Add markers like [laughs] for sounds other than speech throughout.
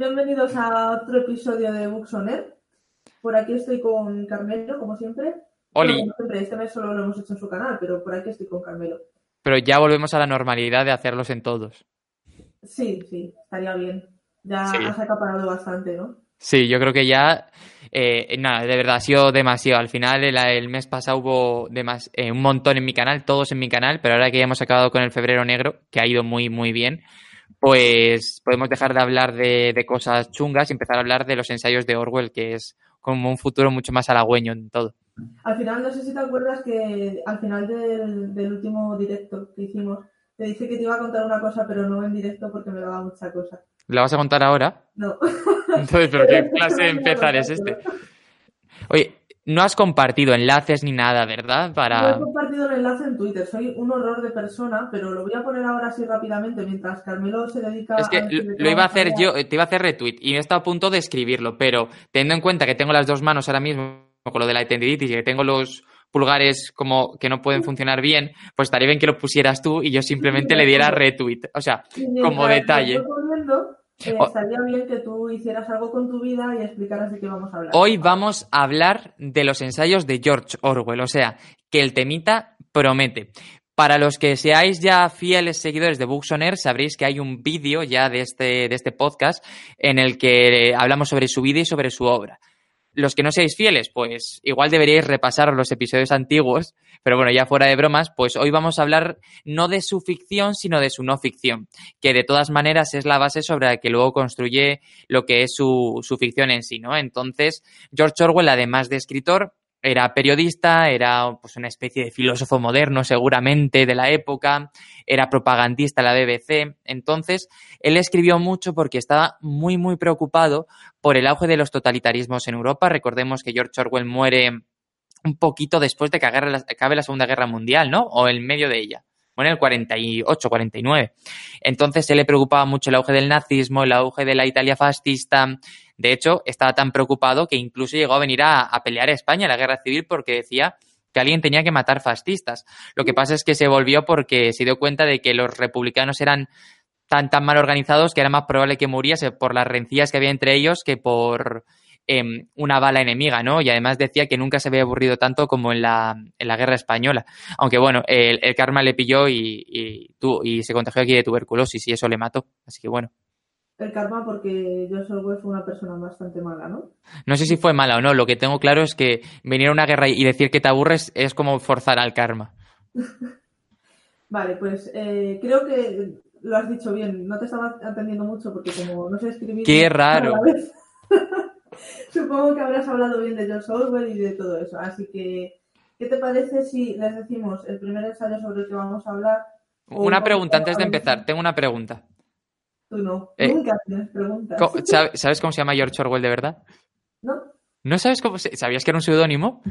Bienvenidos a otro episodio de Books on Air. Por aquí estoy con Carmelo, como siempre. Oli. Bueno, como siempre, este mes solo lo hemos hecho en su canal, pero por aquí estoy con Carmelo. Pero ya volvemos a la normalidad de hacerlos en todos. Sí, sí, estaría bien. Ya Sí. has acaparado bastante, ¿no? Sí, yo creo que ya, eh, nada, de verdad ha sido demasiado. Al final, el, el mes pasado hubo demas- eh, un montón en mi canal, todos en mi canal, pero ahora que ya hemos acabado con el febrero negro, que ha ido muy, muy bien, pues podemos dejar de hablar de, de cosas chungas y empezar a hablar de los ensayos de Orwell, que es como un futuro mucho más halagüeño en todo. Al final, no sé si te acuerdas que al final del, del último directo que hicimos, te dije que te iba a contar una cosa, pero no en directo porque me daba mucha cosa. ¿Lo vas a contar ahora? No. [laughs] Entonces, ¿pero qué [laughs] clase de empezar es este? Oye, no has compartido enlaces ni nada, ¿verdad? No Para... he compartido el enlace en Twitter, soy un horror de persona, pero lo voy a poner ahora así rápidamente mientras Carmelo se dedica Es que lo, iba a hacer yo, te iba a hacer retweet y he estado a punto de escribirlo, pero teniendo en cuenta que tengo las dos manos ahora mismo con lo de la tendinitis y que tengo los pulgares como que no pueden funcionar bien, pues estaría bien que lo pusieras tú y yo simplemente le diera retweet. O sea, como lo detalle. estoy poniendo, eh, estaría bien que tú hicieras algo con tu vida y explicaras de qué vamos a hablar. Hoy vamos a hablar de los ensayos de George Orwell, o sea, que el temita promete. Para los que seáis ya fieles seguidores de Air, sabréis que hay un vídeo ya de este, de este podcast en el que hablamos sobre su vida y sobre su obra. Los que no seáis fieles, pues igual deberíais repasar los episodios antiguos, pero bueno, ya fuera de bromas, pues hoy vamos a hablar no de su ficción, sino de su no ficción, que de todas maneras es la base sobre la que luego construye lo que es su, su ficción en sí, ¿no? Entonces, George Orwell, además de escritor, era periodista, era pues una especie de filósofo moderno seguramente de la época, era propagandista la BBC. Entonces, él escribió mucho porque estaba muy, muy preocupado por el auge de los totalitarismos en Europa. Recordemos que George Orwell muere un poquito después de que acabe la Segunda Guerra Mundial, ¿no? O en medio de ella. En el 48, 49. Entonces, él le preocupaba mucho el auge del nazismo, el auge de la Italia fascista. De hecho, estaba tan preocupado que incluso llegó a venir a, pelear a España en la guerra civil porque decía que alguien tenía que matar fascistas. Lo que pasa es que se volvió porque se dio cuenta de que los republicanos eran tan mal organizados que era más probable que muriese por las rencillas que había entre ellos que por em, una bala enemiga, ¿no? Y además decía que nunca se había aburrido tanto como en la, en la guerra española. Aunque bueno, el, el karma le pilló y, y, y se contagió aquí de tuberculosis y eso le mató. Así que bueno. El karma porque George Orwell fue una persona bastante mala, ¿no? No sé si fue mala o no, lo que tengo claro es que venir a una guerra y decir que te aburres es como forzar al karma. [laughs] Vale, pues eh, creo que lo has dicho bien. No te estaba atendiendo mucho porque como no sé escribir... Qué raro. [laughs] [laughs] Supongo que habrás hablado bien de George Orwell y de todo eso. Así que, ¿qué te parece si les decimos el primer ensayo sobre el que vamos a hablar? Una pregunta antes de empezar, tengo una pregunta. Tú no. Eh, Nunca tienes preguntas. Co- ¿sabe- ¿Sabes cómo se llama George Orwell de verdad? ¿No? ¿No sabes cómo se- ¿Sabías que era un seudónimo?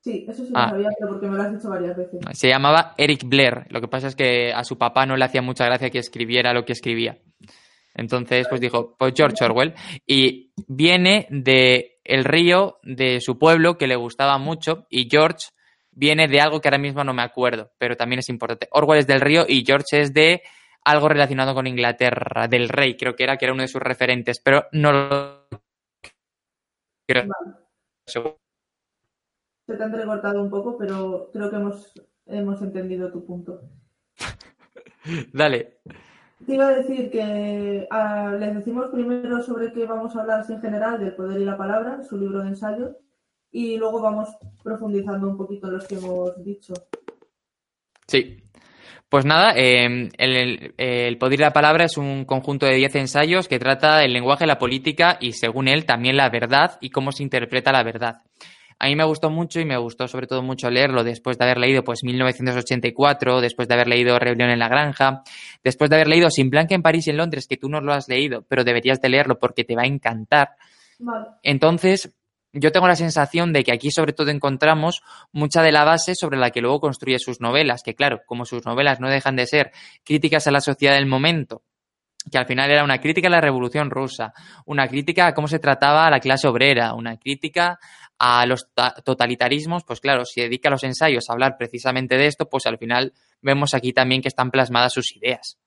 Sí, eso sí Ah. lo sabía, pero porque me lo has dicho varias veces. Se llamaba Eric Blair. Lo que pasa es que a su papá no le hacía mucha gracia que escribiera lo que escribía. Entonces, pues dijo, pues George Orwell. Y viene de el río de su pueblo que le gustaba mucho. Y George viene de algo que ahora mismo no me acuerdo, pero también es importante. Orwell es del río y George es de algo relacionado con Inglaterra, del rey, creo que era, que era uno de sus referentes, pero no lo creo. Se te ha entrecortado un poco, pero creo que hemos, hemos entendido tu punto. [laughs] Dale. Te iba a decir que ah, les decimos primero sobre qué vamos a hablar en general del poder y la palabra, su libro de ensayos, y luego vamos profundizando un poquito en los que hemos dicho. Sí. Pues nada, el- el poder y la palabra es un conjunto de 10 ensayos que trata el lenguaje, la política y, según él, también la verdad y cómo se interpreta la verdad. A mí me gustó mucho y me gustó sobre todo mucho leerlo después de haber leído pues 1984, después de haber leído Rebelión en la Granja, después de haber leído Sin Blanca en París y en Londres, que tú no lo has leído, pero deberías de leerlo porque te va a encantar. Vale. Entonces, yo tengo la sensación de que aquí sobre todo encontramos mucha de la base sobre la que luego construye sus novelas, que claro, como sus novelas no dejan de ser críticas a la sociedad del momento, que al final era una crítica a la Revolución Rusa, una crítica a cómo se trataba a la clase obrera, una crítica a los ta- totalitarismos, pues claro, si dedica los ensayos a hablar precisamente de esto, pues al final vemos aquí también que están plasmadas sus ideas.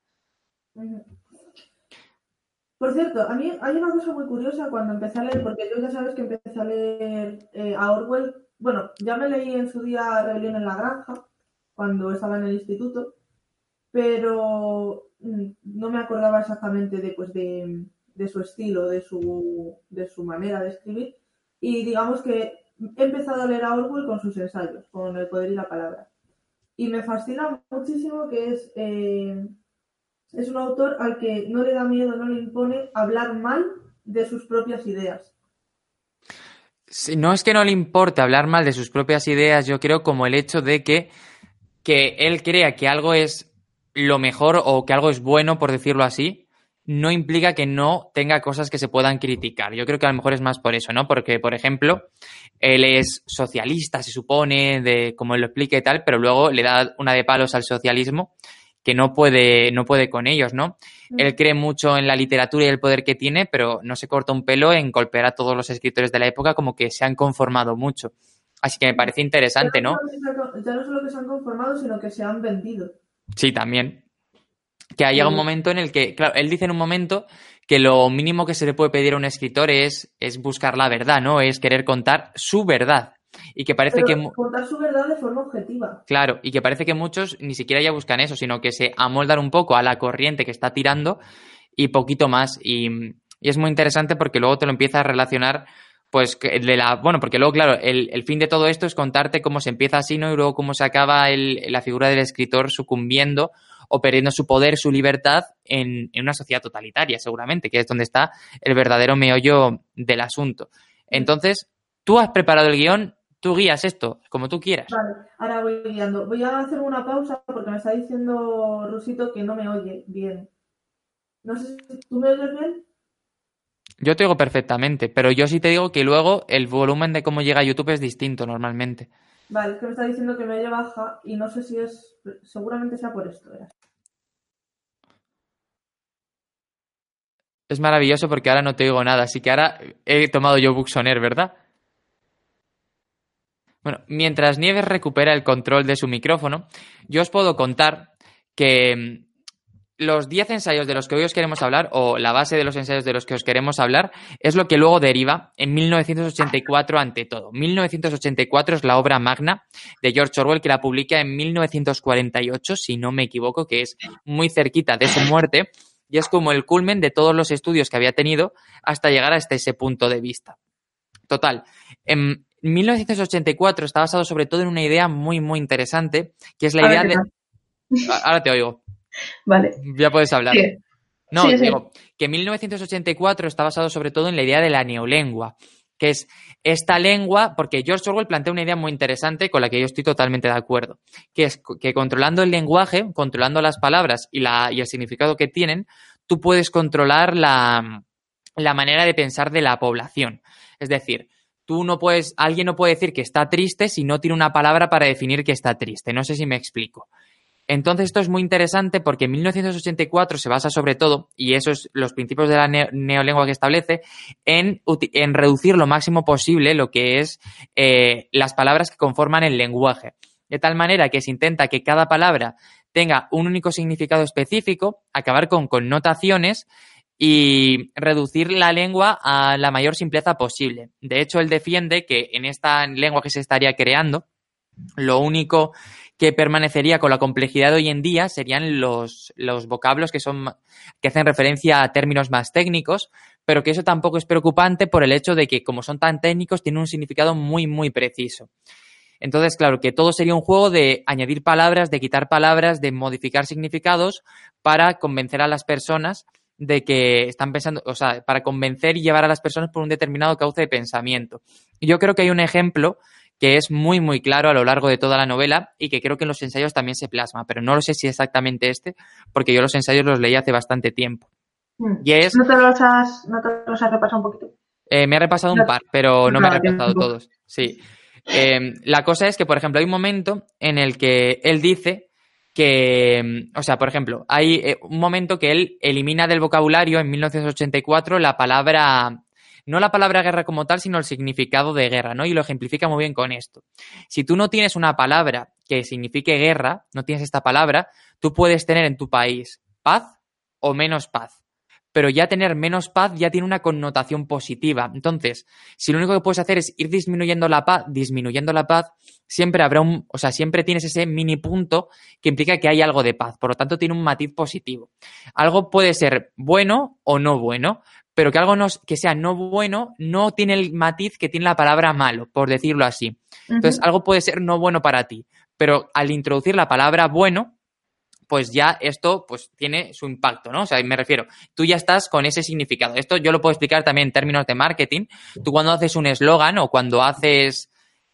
Por cierto, a mí hay una cosa muy curiosa cuando empecé a leer, porque yo ya sabes que empecé a leer eh, a Orwell. Bueno, ya me leí en su día Rebelión en la Granja, cuando estaba en el instituto, pero mm, no me acordaba exactamente de, pues, de su estilo, de su, de su manera de escribir. Y digamos que he empezado a leer a Orwell con sus ensayos, con El poder y la palabra. Y me fascina muchísimo que es, eh, es un autor al que no le da miedo, no le impone hablar mal de sus propias ideas. no es que no le importe hablar mal de sus propias ideas, yo creo como el hecho de que, que él crea que algo es lo mejor o que algo es bueno, por decirlo así, no implica que no tenga cosas que se puedan criticar. Yo creo que a lo mejor es más por eso, ¿no? Porque, por ejemplo, él es socialista, se supone, de como él lo explica y tal, pero luego le da una de palos al socialismo que no puede, no puede con ellos, ¿no? Mm. Él cree mucho en la literatura y el poder que tiene, pero no se corta un pelo en golpear a todos los escritores de la época como que se han conformado mucho. Así que me parece interesante, ¿no? Ya no solo que se han conformado, sino que se han vendido. Sí, también que ha llegado un momento en el que, claro, él dice en un momento que lo mínimo que se le puede pedir a un escritor es, es buscar la verdad, ¿no? Es querer contar su verdad. Y que parece que. Contar su verdad de forma objetiva. Claro, y que parece que muchos ni siquiera ya buscan eso, sino que se amoldan un poco a la corriente que está tirando y poquito más. Y, y es muy interesante porque luego te lo empiezas a relacionar pues de la bueno porque luego claro el, el, fin de todo esto es contarte cómo se empieza así no y luego cómo se acaba el, la figura del escritor sucumbiendo o perdiendo su poder, su libertad en, una sociedad totalitaria, seguramente, que es donde está el verdadero meollo del asunto. Entonces, tú has preparado el guion, tú guías esto, como tú quieras. Vale, ahora voy guiando. Voy a hacer una pausa porque me está diciendo Rusito que no me oye bien. No sé si tú me oyes bien. Yo te oigo perfectamente, pero yo sí te digo que luego el volumen de cómo llega a YouTube es distinto normalmente. Vale, es que me está diciendo que me oye baja y no sé si es. Seguramente sea por esto. Es maravilloso porque ahora no te oigo nada, así que ahora he tomado yo Buxoner, ¿verdad? Bueno, mientras Nieves recupera el control de su micrófono, yo os puedo contar que los 10 ensayos de los que hoy os queremos hablar, o la base de los ensayos de los que os queremos hablar, es lo que luego deriva en 1984 ante todo. 1984 es la obra magna de George Orwell que la publica en 1948, si no me equivoco, que es muy cerquita de su muerte y es como el culmen de todos los estudios que había tenido hasta llegar hasta ese punto de vista. Total, en 1984 está basado sobre todo en una idea muy, muy interesante, que es la idea de... Ahora te oigo. [laughs] Vale. Ya puedes hablar. No, digo, que 1984 está basado sobre todo en la idea de la neolengua, que es esta lengua, porque George Orwell plantea una idea muy interesante con la que yo estoy totalmente de acuerdo, que es que controlando el lenguaje, controlando las palabras y, la, y el significado que tienen, tú puedes controlar la, la manera de pensar de la población. Es decir, tú no puedes, alguien no puede decir que está triste si no tiene una palabra para definir que está triste. No sé si me explico. Entonces, esto es muy interesante porque en 1984 se basa sobre todo, y esos los principios de la neolengua que establece, en, en, reducir lo máximo posible lo que es eh, las palabras que conforman el lenguaje. De tal manera que se intenta que cada palabra tenga un único significado específico, acabar con connotaciones y reducir la lengua a la mayor simpleza posible. De hecho, él defiende que en esta lengua que se estaría creando, lo único que permanecería con la complejidad de hoy en día serían los, los vocablos que son que hacen referencia a términos más técnicos, pero que eso tampoco es preocupante por el hecho de que como son tan técnicos tienen un significado muy muy preciso. Entonces, claro, que todo sería un juego de añadir palabras, de quitar palabras, de modificar significados para convencer a las personas de que están pensando, o sea, para convencer y llevar a las personas por un determinado cauce de pensamiento. Yo creo que hay un ejemplo que es muy, muy claro a lo largo de toda la novela y que creo que en los ensayos también se plasma, pero no lo sé si exactamente este, porque yo los ensayos los leí hace bastante tiempo. Mm. Y es... ¿No te los has, no te los has repasado un poquito? Eh, me he repasado un par, pero no me he repasado todos. Sí. Eh, la cosa es que, por ejemplo, hay un momento en el que él dice que, o sea, por ejemplo, hay eh, un momento que él elimina del vocabulario en 1984 la palabra no la palabra guerra como tal, sino el significado de guerra, ¿no? Y lo ejemplifica muy bien con esto. Si tú no tienes una palabra que signifique guerra, no tienes esta palabra, tú puedes tener en tu país paz o menos paz. pero ya tener menos paz ya tiene una connotación positiva. Entonces, si lo único que puedes hacer es ir disminuyendo la paz, disminuyendo la paz, siempre habrá un, o sea, siempre tienes ese mini punto que implica que hay algo de paz. Por lo tanto, tiene un matiz positivo. Algo puede ser bueno o no bueno, pero que algo no, que sea no bueno no tiene el matiz que tiene la palabra malo, por decirlo así. Entonces, algo puede ser no bueno para ti, pero al introducir la palabra bueno, pues ya esto pues tiene su impacto, ¿no? O sea, me refiero, tú ya estás con ese significado. Esto yo lo puedo explicar también en términos de marketing. Tú cuando haces un eslogan o cuando haces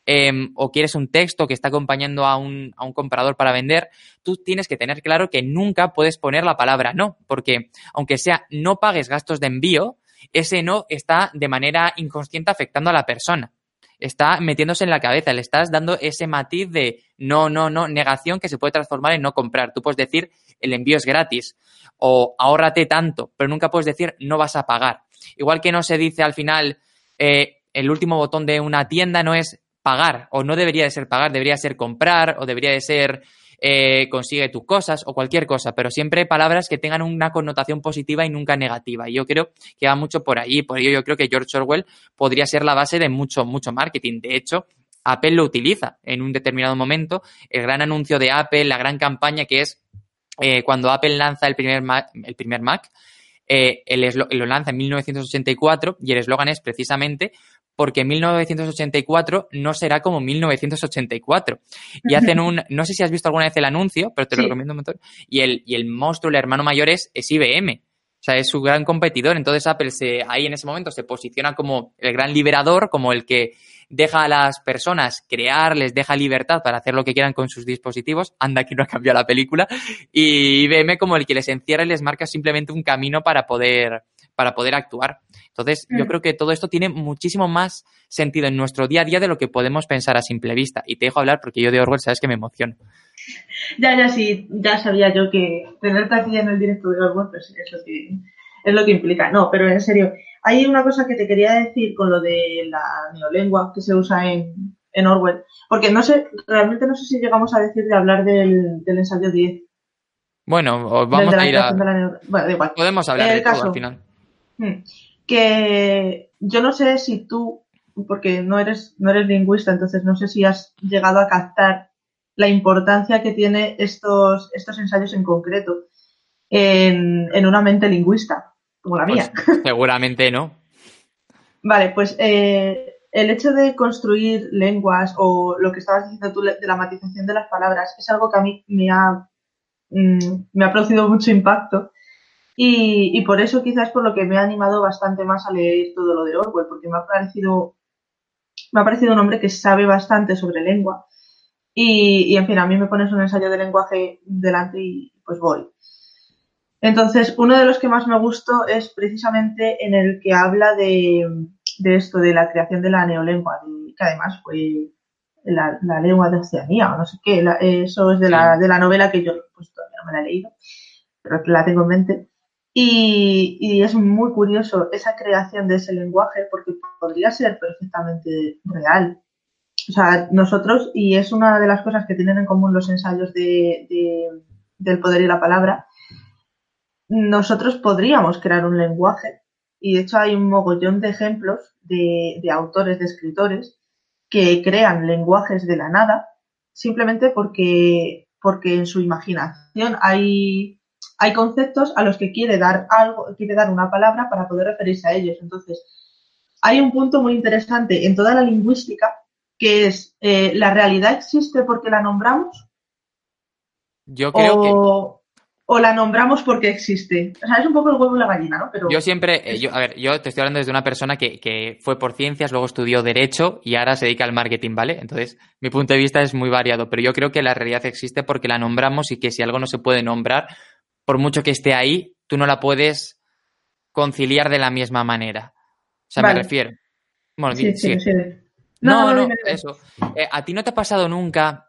em, o quieres un texto que está acompañando a un, a un comprador para vender, tú tienes que tener claro que nunca puedes poner la palabra no, porque aunque sea no pagues gastos de envío, ese no está de manera inconsciente afectando a la persona está metiéndose en la cabeza, le estás dando ese matiz de no, no, no, negación que se puede transformar en no comprar. Tú puedes decir el envío es gratis o ahórrate tanto, pero nunca puedes decir no vas a pagar. Igual que no se dice al final eh, el último botón de una tienda no es pagar o no debería de ser pagar, debería ser comprar o debería de ser eh, consigue tus cosas o cualquier cosa, pero siempre palabras que tengan una connotación positiva y nunca negativa. Y yo creo que va mucho por ahí, por ello yo creo que George Orwell podría ser la base de mucho, mucho marketing. De hecho, Apple lo utiliza en un determinado momento. El gran anuncio de Apple, la gran campaña que es eh, cuando Apple lanza el primer Mac, el primer Mac eh, lo lanza en 1984 y el eslogan es precisamente porque 1984 no será como 1984. Y hacen un, no sé si has visto alguna vez el anuncio, pero te lo recomiendo un montón. Y el, y el monstruo, el hermano mayor es, es IBM. O sea, es su gran competidor. Entonces Apple se, ahí en ese momento se posiciona como el gran liberador, como el que deja a las personas crear, les deja libertad para hacer lo que quieran con sus dispositivos. Anda, que no ha cambiado la película. Y IBM como el que les encierra y les marca simplemente un camino para poder, para poder actuar. Entonces, yo mm. creo que todo esto tiene muchísimo más sentido en nuestro día a día de lo que podemos pensar a simple vista. Y te dejo hablar porque yo de Orwell sabes que me emociono. Ya, ya sí, ya sabía yo que tenerte aquí en el directo de Orwell pues es lo que, es lo que implica. No, pero en serio, hay una cosa que te quería decir con lo de la neolengua que se usa en, en Orwell. Porque no sé, realmente no sé si llegamos a decir de hablar del, del ensayo 10. Bueno, vamos a ir a... Bueno, igual. Podemos hablar de todo al final. Hmm. Que yo no sé si tú, porque no eres, no eres lingüista, entonces no sé si has llegado a captar la importancia que tiene estos, estos ensayos en concreto en, en una mente lingüista, como la mía. Pues, [laughs] seguramente no. vale, pues eh, el hecho de construir lenguas o lo que estabas diciendo tú de la matización de las palabras es algo que a mí me ha, mm, me ha producido mucho impacto y, por eso quizás por lo que me ha animado bastante más a leer todo lo de Orwell, porque me ha parecido, me ha parecido un hombre que sabe bastante sobre lengua. Y, en fin, a mí me pones un ensayo de lenguaje delante y pues voy. Entonces, uno de los que más me gustó es precisamente en el que habla de, esto, de la creación de la neolengua, que además fue la, lengua de Oceanía o no sé qué, eso es de la, de la novela que yo pues, todavía no me la he leído, pero la tengo en mente. Y, es muy curioso esa creación de ese lenguaje porque podría ser perfectamente real. O sea, nosotros, y es una de las cosas que tienen en común los ensayos de, del poder y la palabra, nosotros podríamos crear un lenguaje y de hecho hay un mogollón de ejemplos de, de autores, de escritores que crean lenguajes de la nada simplemente porque, porque en su imaginación hay hay conceptos a los que quiere dar algo, quiere dar una palabra para poder referirse a ellos. Entonces, hay un punto muy interesante en toda la lingüística que es eh, la realidad existe porque la nombramos. Yo creo que o la nombramos porque existe. O sea, es un poco el huevo y la gallina, ¿no? Pero yo siempre, eh, yo, a ver, yo te estoy hablando desde una persona que, que, fue por ciencias, luego estudió Derecho y ahora se dedica al marketing, ¿vale? Entonces, mi punto de vista es muy variado, pero yo creo que la realidad existe porque la nombramos y que si algo no se puede nombrar, por mucho que esté ahí, tú no la puedes conciliar de la misma manera. O sea, me refiero. Bueno, sí, sí, sí. No, no, no, eso. Eh, ¿A ti no te ha pasado nunca,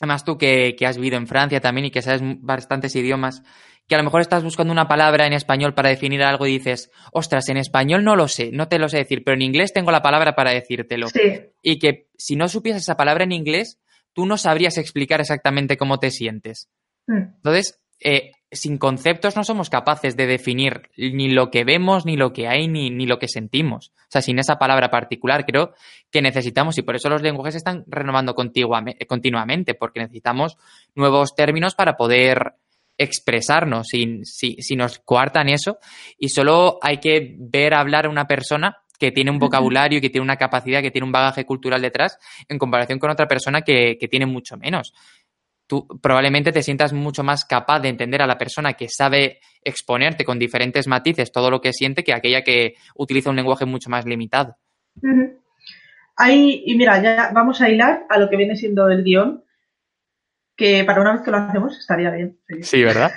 además tú que, has vivido en Francia también y que sabes bastantes idiomas, que a lo mejor estás buscando una palabra en español para definir algo y dices, ostras, en español no lo sé, no te lo sé decir, pero en inglés tengo la palabra para decírtelo. Sí. Y que si no supieses esa palabra en inglés, tú no sabrías explicar exactamente cómo te sientes. Hmm. Entonces, eh, sin conceptos no somos capaces de definir ni lo que vemos, ni lo que hay, ni, ni, lo que sentimos. O sea, sin esa palabra particular creo que necesitamos, y por eso los lenguajes se están renovando continuamente, porque necesitamos nuevos términos para poder expresarnos, si, si, si nos coartan eso, y solo hay que ver hablar a una persona que tiene un vocabulario, que tiene una capacidad, que tiene un bagaje cultural detrás, en comparación con otra persona que, que tiene mucho menos tú probablemente te sientas mucho más capaz de entender a la persona que sabe exponerte con diferentes matices todo lo que siente que aquella que utiliza un lenguaje mucho más limitado. Ahí, y mira, ya vamos a hilar a lo que viene siendo el guion, que para una vez que lo hacemos estaría bien. Sí, ¿verdad?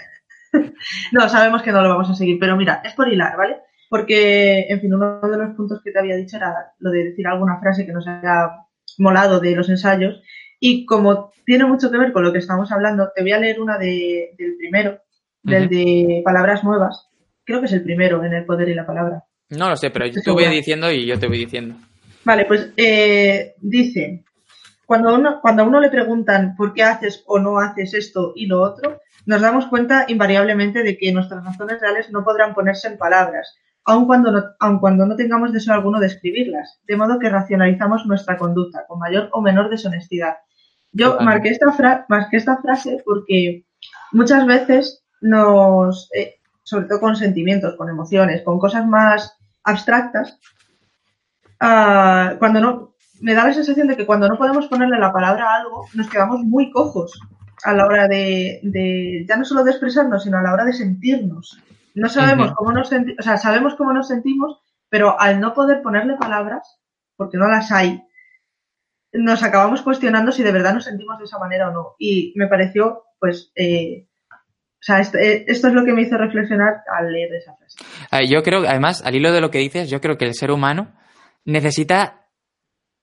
[laughs] no, sabemos que no lo vamos a seguir, pero mira, es por hilar, ¿vale? Porque, en fin, uno de los puntos que te había dicho era lo de decir alguna frase que nos haya molado de los ensayos y como tiene mucho que ver con lo que estamos hablando, te voy a leer una de, del primero, del de palabras nuevas. Creo que es el primero en el poder y la palabra. No lo sé, pero yo te voy diciendo y yo te voy diciendo. Vale, pues eh, dice, cuando, uno, cuando a uno le preguntan por qué haces o no haces esto y lo otro, nos damos cuenta invariablemente de que nuestras razones reales no podrán ponerse en palabras, aun cuando, no, aun cuando no tengamos deseo alguno de escribirlas, de modo que racionalizamos nuestra conducta con mayor o menor deshonestidad yo marqué esta, esta frase porque muchas veces nos, eh, sobre todo con sentimientos, con emociones, con cosas más abstractas, ah, cuando no, me da la sensación de que cuando no podemos ponerle la palabra a algo, nos quedamos muy cojos a la hora de, ya no solo de expresarnos, sino a la hora de sentirnos. No sabemos cómo nos sentimos, o sea, sabemos cómo nos sentimos, pero al no poder ponerle palabras, porque no las hay, nos acabamos cuestionando si de verdad nos sentimos de esa manera o no. Y me pareció, pues, eh, o sea, eh, esto, es lo que me hizo reflexionar al leer esa frase. Yo creo, además, al hilo de lo que dices, yo creo que el ser humano necesita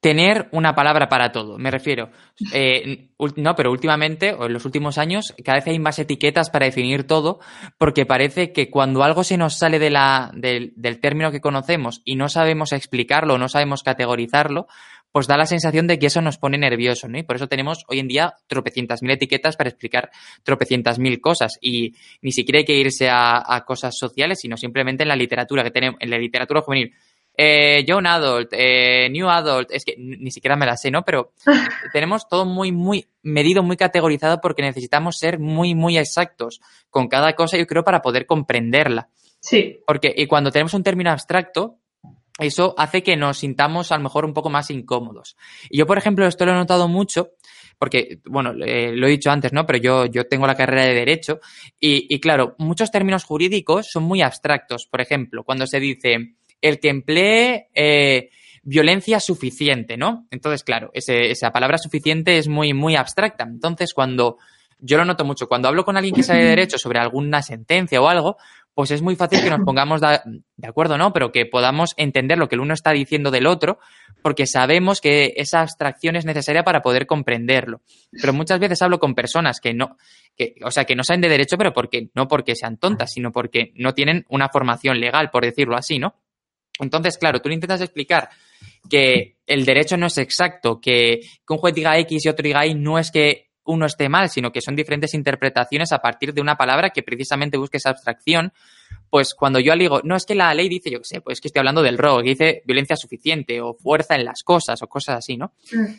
tener una palabra para todo. Me refiero, [laughs] eh, no, pero últimamente, o en los últimos años, cada vez hay más etiquetas para definir todo, porque parece que cuando algo se nos sale de la, del, del término que conocemos y no sabemos explicarlo, no sabemos categorizarlo, pues da la sensación de que eso nos pone nervioso, ¿no? Y por eso tenemos hoy en día tropecientas mil etiquetas para explicar tropecientas mil cosas. Y ni siquiera hay que irse a, cosas sociales, sino simplemente en la literatura que tenemos, en la literatura juvenil. Eh, young adult, eh, new adult, es que ni siquiera me la sé, ¿no? Pero [laughs] tenemos todo muy, muy medido, muy categorizado porque necesitamos ser muy, muy exactos con cada cosa, yo creo, para poder comprenderla. Sí. Porque y cuando tenemos un término abstracto, eso hace que nos sintamos a lo mejor un poco más incómodos. Y yo, por ejemplo, esto lo he notado mucho porque, bueno, eh, lo he dicho antes, ¿no? Pero yo, yo tengo la carrera de Derecho y, y, claro, muchos términos jurídicos son muy abstractos. Por ejemplo, cuando se dice el que emplee eh, violencia suficiente, ¿no? Entonces, claro, ese, esa palabra suficiente es muy, muy abstracta. Entonces, cuando yo lo noto mucho, cuando hablo con alguien que sabe de [clears throat] Derecho sobre alguna sentencia o algo, pues es muy fácil que nos [coughs] pongamos de, acuerdo, ¿no? Pero que podamos entender lo que el uno está diciendo del otro, porque sabemos que esa abstracción es necesaria para poder comprenderlo. Pero muchas veces hablo con personas que no, que, o sea, que no saben de derecho, pero porque, no porque sean tontas, sino porque no tienen una formación legal, por decirlo así, ¿no? Entonces, claro, tú le intentas explicar que el derecho no es exacto, que, que un juez diga X y otro diga Y no es que uno esté mal, sino que son diferentes interpretaciones a partir de una palabra que precisamente busque esa abstracción. Pues cuando yo digo, no es que la ley dice, yo qué sé, pues que estoy hablando del robo, que dice violencia suficiente o fuerza en las cosas o cosas así, ¿no? Mm.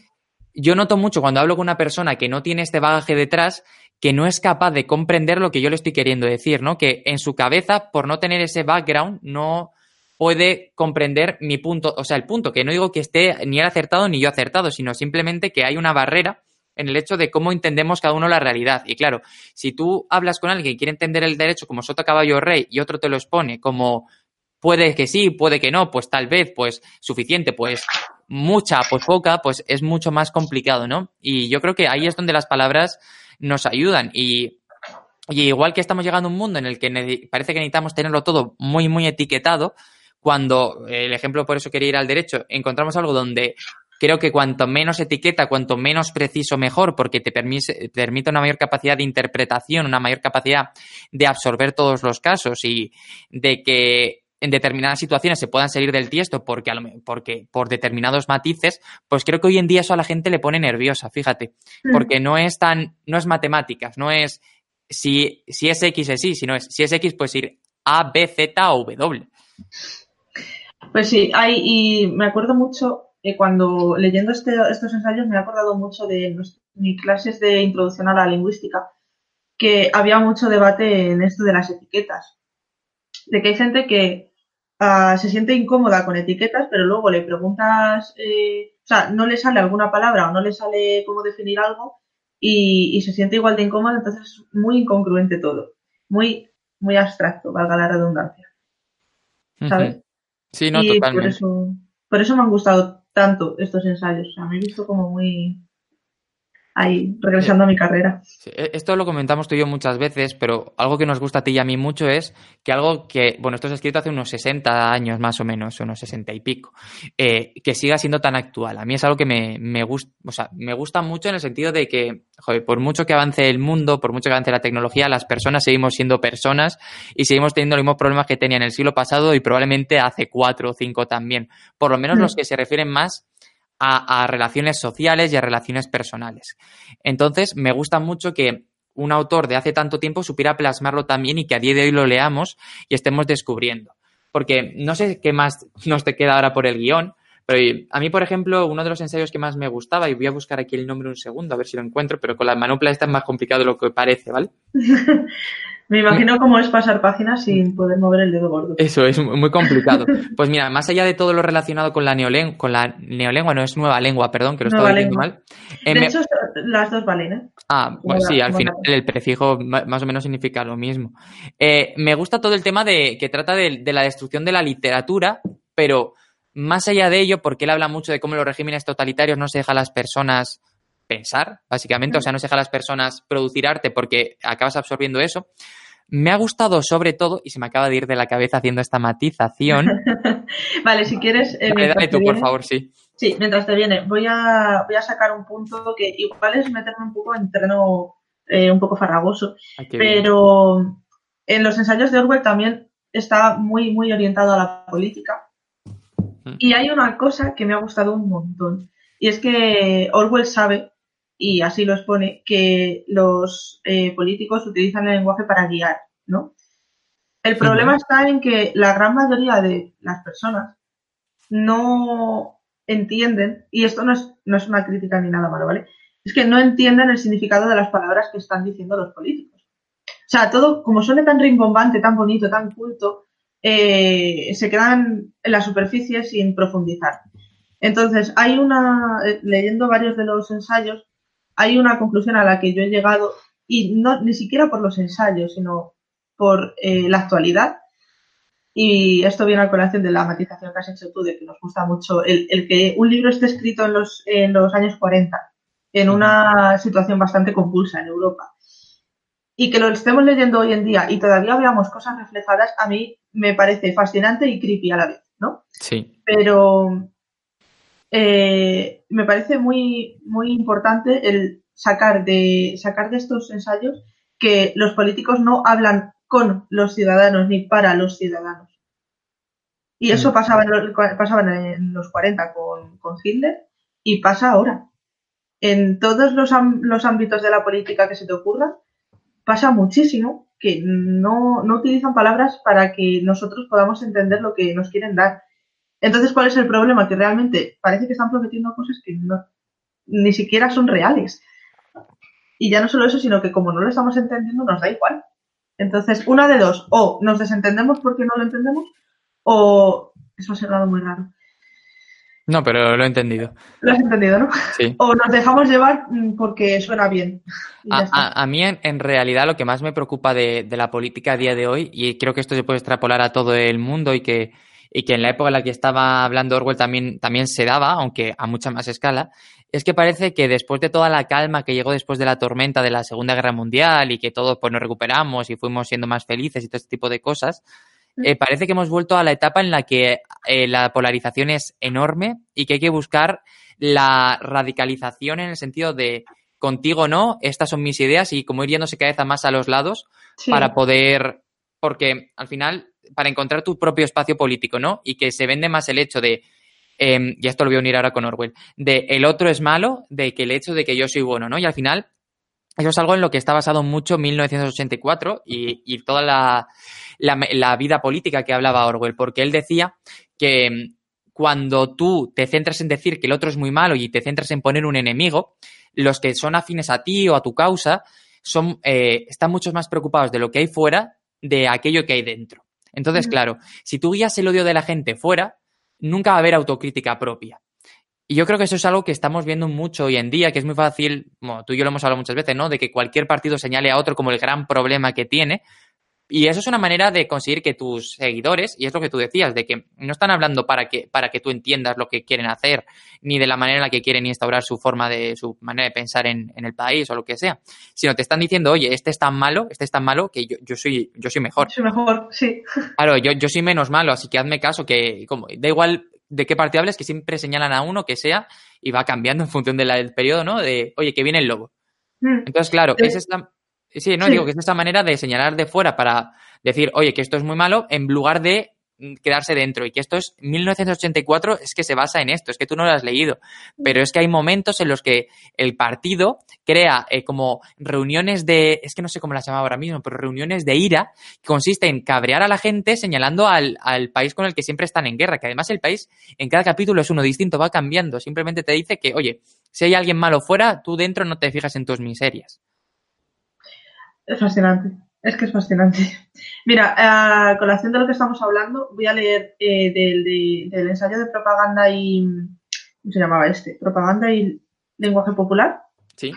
Yo noto mucho cuando hablo con una persona que no tiene este bagaje detrás, que no es capaz de comprender lo que yo le estoy queriendo decir, ¿no? Que en su cabeza, por no tener ese background, no puede comprender mi punto, o sea, el punto, que no digo que esté ni él acertado ni yo acertado, sino simplemente que hay una barrera en el hecho de cómo entendemos cada uno la realidad. Y claro, si tú hablas con alguien que quiere entender el derecho como sota caballo rey y otro te lo expone como puede que sí, puede que no, pues tal vez, pues suficiente, pues mucha, pues poca, pues es mucho más complicado, ¿no? Y yo creo que ahí es donde las palabras nos ayudan y, y igual que estamos llegando a un mundo en el que parece que necesitamos tenerlo todo muy, muy etiquetado, cuando, el ejemplo por eso quería ir al derecho, encontramos algo donde creo que cuanto menos etiqueta, cuanto menos preciso, mejor, porque te permite, permite una mayor capacidad de interpretación, una mayor capacidad de absorber todos los casos y de que en determinadas situaciones se puedan salir del tiesto porque, porque por determinados matices, pues creo que hoy en día eso a la gente le pone nerviosa, fíjate, mm. porque no es tan, no es matemáticas, no es si, si es X es Y, si no es, si es X, puedes ir A, B, Z o W. Pues sí, hay, y me acuerdo mucho que cuando leyendo este, estos ensayos me he acordado mucho de mis clases de introducción a la lingüística, que había mucho debate en esto de las etiquetas. De que hay gente que uh, se siente incómoda con etiquetas, pero luego le preguntas, eh, o sea, no le sale alguna palabra o no le sale cómo definir algo y, y se siente igual de incómoda, entonces es muy incongruente todo. Muy, muy abstracto, valga la redundancia. ¿Sabes? Sí, no, y totalmente. Por eso, por eso me han gustado tanto estos ensayos. O sea, me he visto como muy ahí, regresando a mi carrera. Sí, e, esto lo comentamos tú y yo muchas veces, pero algo que nos gusta a ti y a mí mucho es que algo que, bueno, esto se ha escrito hace unos 60 años más o menos, unos 60 y pico, eh, que siga siendo tan actual. A mí es algo que me, me gusta, o sea, me gusta mucho en el sentido de que, joder, por mucho que avance el mundo, por mucho que avance la tecnología, las personas seguimos siendo personas y seguimos teniendo los mismos problemas que tenían el siglo pasado y probablemente hace cuatro o cinco también. Por lo menos Mm. los que se refieren más a, relaciones sociales y a relaciones personales. Entonces, me gusta mucho que un autor de hace tanto tiempo supiera plasmarlo también y que a día de hoy lo leamos y estemos descubriendo. Porque no sé qué más nos te queda ahora por el guion, pero a mí, por ejemplo, uno de los ensayos que más me gustaba, y voy a buscar aquí el nombre un segundo, a ver si lo encuentro, pero con la manopla esta es más complicado de lo que parece, ¿vale? [laughs] Me imagino cómo es pasar páginas sin poder mover el dedo gordo. Eso es muy complicado. [laughs] Pues mira, más allá de todo lo relacionado con la neolengua, con la neolengua, no es nueva lengua, perdón, que lo Nueva estaba diciendo mal. Eh, De me- hecho, las dos valen, ¿eh? Ah, pues Nueva- sí, al final el prefijo más o menos significa lo mismo. Eh, me gusta todo el tema de que trata de, de la destrucción de la literatura, pero más allá de ello, porque él habla mucho de cómo los regímenes totalitarios no se deja a las personas pensar, básicamente, o sea, no se deja a las personas producir arte porque acabas absorbiendo eso. Me ha gustado sobre todo, y se me acaba de ir de la cabeza haciendo esta matización. [laughs] Vale, si quieres. eh, Dale, dale tú, por favor, sí. Sí, mientras te viene, voy a, voy a sacar un punto que igual es meterme un poco en terreno eh, un poco farragoso, Ay, qué bien. pero en los ensayos de Orwell también está muy, muy orientado a la política. Mm. Y hay una cosa que me ha gustado un montón, y es que Orwell sabe, y así lo expone, que los eh, políticos utilizan el lenguaje para guiar, ¿no? El problema está en que la gran mayoría de las personas no entienden, y esto no es, no es una crítica ni nada malo, ¿vale? Es que no entienden el significado de las palabras que están diciendo los políticos. O sea, todo, como suena tan rimbombante, tan bonito, tan culto, eh, se quedan en la superficie sin profundizar. Entonces, hay una, eh, leyendo varios de los ensayos, hay una conclusión a la que yo he llegado, y no ni siquiera por los ensayos, sino por eh, la actualidad. Y esto viene a colación de la matización que has hecho tú, de que nos gusta mucho el, el que un libro esté escrito en los, en los años 40, en una situación bastante convulsa en Europa. Y que lo estemos leyendo hoy en día y todavía veamos cosas reflejadas, a mí me parece fascinante y creepy a la vez, ¿no? Sí. pero eh, me parece muy, muy importante el sacar de, sacar de estos ensayos que los políticos no hablan con los ciudadanos ni para los ciudadanos. Y eso Mm. pasaba en los, pasaba en los 40 con, con Hitler y pasa ahora. En todos los, los ámbitos de la política que se te ocurra, pasa muchísimo que no, no utilizan palabras para que nosotros podamos entender lo que nos quieren dar. Entonces, ¿cuál es el problema? Que realmente parece que están prometiendo cosas que no, ni siquiera son reales. Y ya no solo eso, sino que como no lo estamos entendiendo, nos da igual. Entonces, una de dos, o nos desentendemos porque no lo entendemos, o eso ha sonado muy raro. No, pero lo he entendido. Lo has entendido, ¿no? Sí. [laughs] O nos dejamos llevar mm, porque suena bien. A, a- a mí, en, en realidad, lo que más me preocupa de, de la política a día de hoy, y creo que esto se puede extrapolar a todo el mundo y que, y que en la época en la que estaba hablando Orwell también, también se daba, aunque a mucha más escala, es que parece que después de toda la calma que llegó después de la tormenta de la Segunda Guerra Mundial y que todos pues, nos recuperamos y fuimos siendo más felices y todo este tipo de cosas, eh, parece que hemos vuelto a la etapa en la que eh, la polarización es enorme y que hay que buscar la radicalización en el sentido de contigo no, estas son mis ideas y como ir yéndose cada vez a más a los lados Sí. para poder, porque al final, para encontrar tu propio espacio político, ¿no? Y que se vende más el hecho de, eh, y esto lo voy a unir ahora con Orwell, de el otro es malo, de que el hecho de que yo soy bueno, ¿no? Y al final, eso es algo en lo que está basado mucho 1984 y, y toda la, la, la, vida política que hablaba Orwell, porque él decía que mm, cuando tú te centras en decir que el otro es muy malo y te centras en poner un enemigo, los que son afines a ti o a tu causa son, eh, están mucho más preocupados de lo que hay fuera de aquello que hay dentro. Entonces, claro, si tú guías el odio de la gente fuera, nunca va a haber autocrítica propia. Y yo creo que eso es algo que estamos viendo mucho hoy en día, que es muy fácil, bueno, tú y yo lo hemos hablado muchas veces, ¿no? De que cualquier partido señale a otro como el gran problema que tiene. Y eso es una manera de conseguir que tus seguidores, y es lo que tú decías, de que no están hablando para que, para que tú entiendas lo que quieren hacer, ni de la manera en la que quieren instaurar su forma de, su manera de pensar en, en el país o lo que sea, sino te están diciendo, oye, este es tan malo, este es tan malo que yo, yo soy, yo soy mejor. Soy mejor, sí. [laughs] Claro, yo, yo soy menos malo, así que hazme caso que, como, da igual de qué partido hables, que siempre señalan a uno que sea y va cambiando en función del periodo, ¿no? De, oye, que viene el lobo. Mm. Entonces, claro, sí. es esta, sí, no sí. digo que es esta manera de señalar de fuera para decir, oye, que esto es muy malo, en lugar de quedarse dentro y que esto es 1984 es que se basa en esto, es que tú no lo has leído, pero es que hay momentos en los que el partido crea eh, como reuniones de, es que no sé cómo las llamaba ahora mismo, pero reuniones de ira que consiste en cabrear a la gente señalando al, al, país con el que siempre están en guerra, que además el país en cada capítulo es uno distinto, va cambiando, simplemente te dice que, oye, si hay alguien malo fuera, tú dentro no te fijas en tus miserias. Es fascinante. Es que es fascinante. [laughs] Mira, a colación de lo que estamos hablando, voy a leer eh, del, de, del, ensayo de propaganda y. ¿Cómo se llamaba este? Propaganda y lenguaje popular. Sí.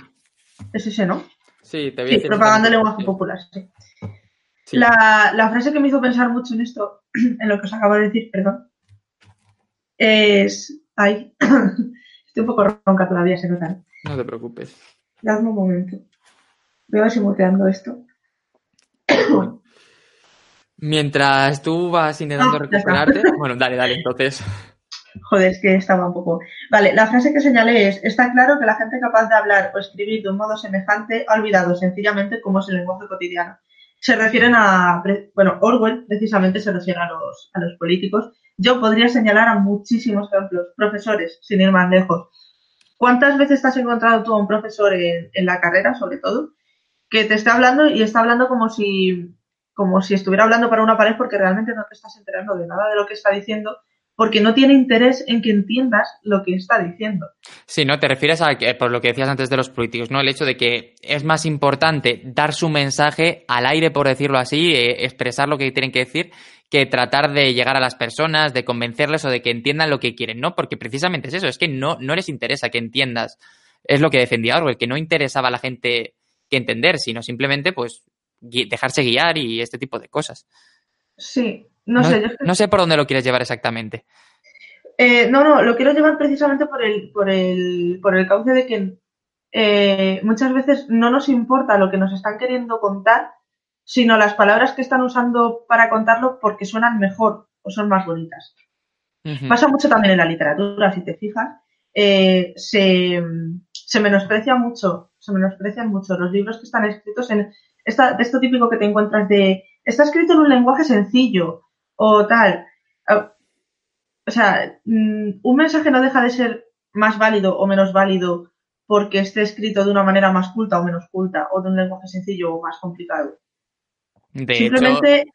Es ese, ¿no? Sí, te voy a decir. propaganda y lenguaje sí. popular, sí. sí. La, la, frase que me hizo pensar mucho en esto, [clears throat] en lo que os acabo de decir, perdón, es. Ay, [clears throat] estoy un poco ronca todavía, se nota. No te preocupes. Dadme un momento. Voy a ver si muteando esto. Mientras tú vas intentando no, recuperarte. [laughs] Bueno, dale, dale, entonces. Joder, es que estaba un poco. Vale, la frase que señalé es: Está claro que la gente capaz de hablar o escribir de un modo semejante ha olvidado sencillamente cómo es el lenguaje cotidiano. Se refieren a. Bueno, Orwell precisamente se refiere a los, a los políticos. Yo podría señalar a muchísimos ejemplos. Profesores, sin ir más lejos. ¿Cuántas veces te has encontrado tú a un profesor en, en la carrera, sobre todo, que te está hablando y está hablando como si, como si estuviera hablando para una pared porque realmente no te estás enterando de nada de lo que está diciendo porque no tiene interés en que entiendas lo que está diciendo. Sí, ¿no? Te refieres a, que, por lo que decías antes de los políticos, ¿no? El hecho de que es más importante dar su mensaje al aire, por decirlo así, eh, expresar lo que tienen que decir, que tratar de llegar a las personas, de convencerles o de que entiendan lo que quieren, ¿no? Porque precisamente es eso, es que no, no les interesa que entiendas. Es lo que defendía Orwell, que no interesaba a la gente que entender, sino simplemente, pues, dejarse guiar y este tipo de cosas. Sí, no, no sé. Yo... No sé por dónde lo quieres llevar exactamente. Eh, no, no, lo quiero llevar precisamente por el, por el, por el cauce de que eh, muchas veces no nos importa lo que nos están queriendo contar, sino las palabras que están usando para contarlo porque suenan mejor o son más bonitas. Uh -huh. Pasa mucho también en la literatura, si te fijas. Eh, se, se menosprecia mucho, se menosprecian mucho los libros que están escritos en esta, esto típico que te encuentras de está escrito en un lenguaje sencillo o tal. O sea, mm, un mensaje no deja de ser más válido o menos válido porque esté escrito de una manera más culta o menos culta o de un lenguaje sencillo o más complicado. De Simplemente, hecho,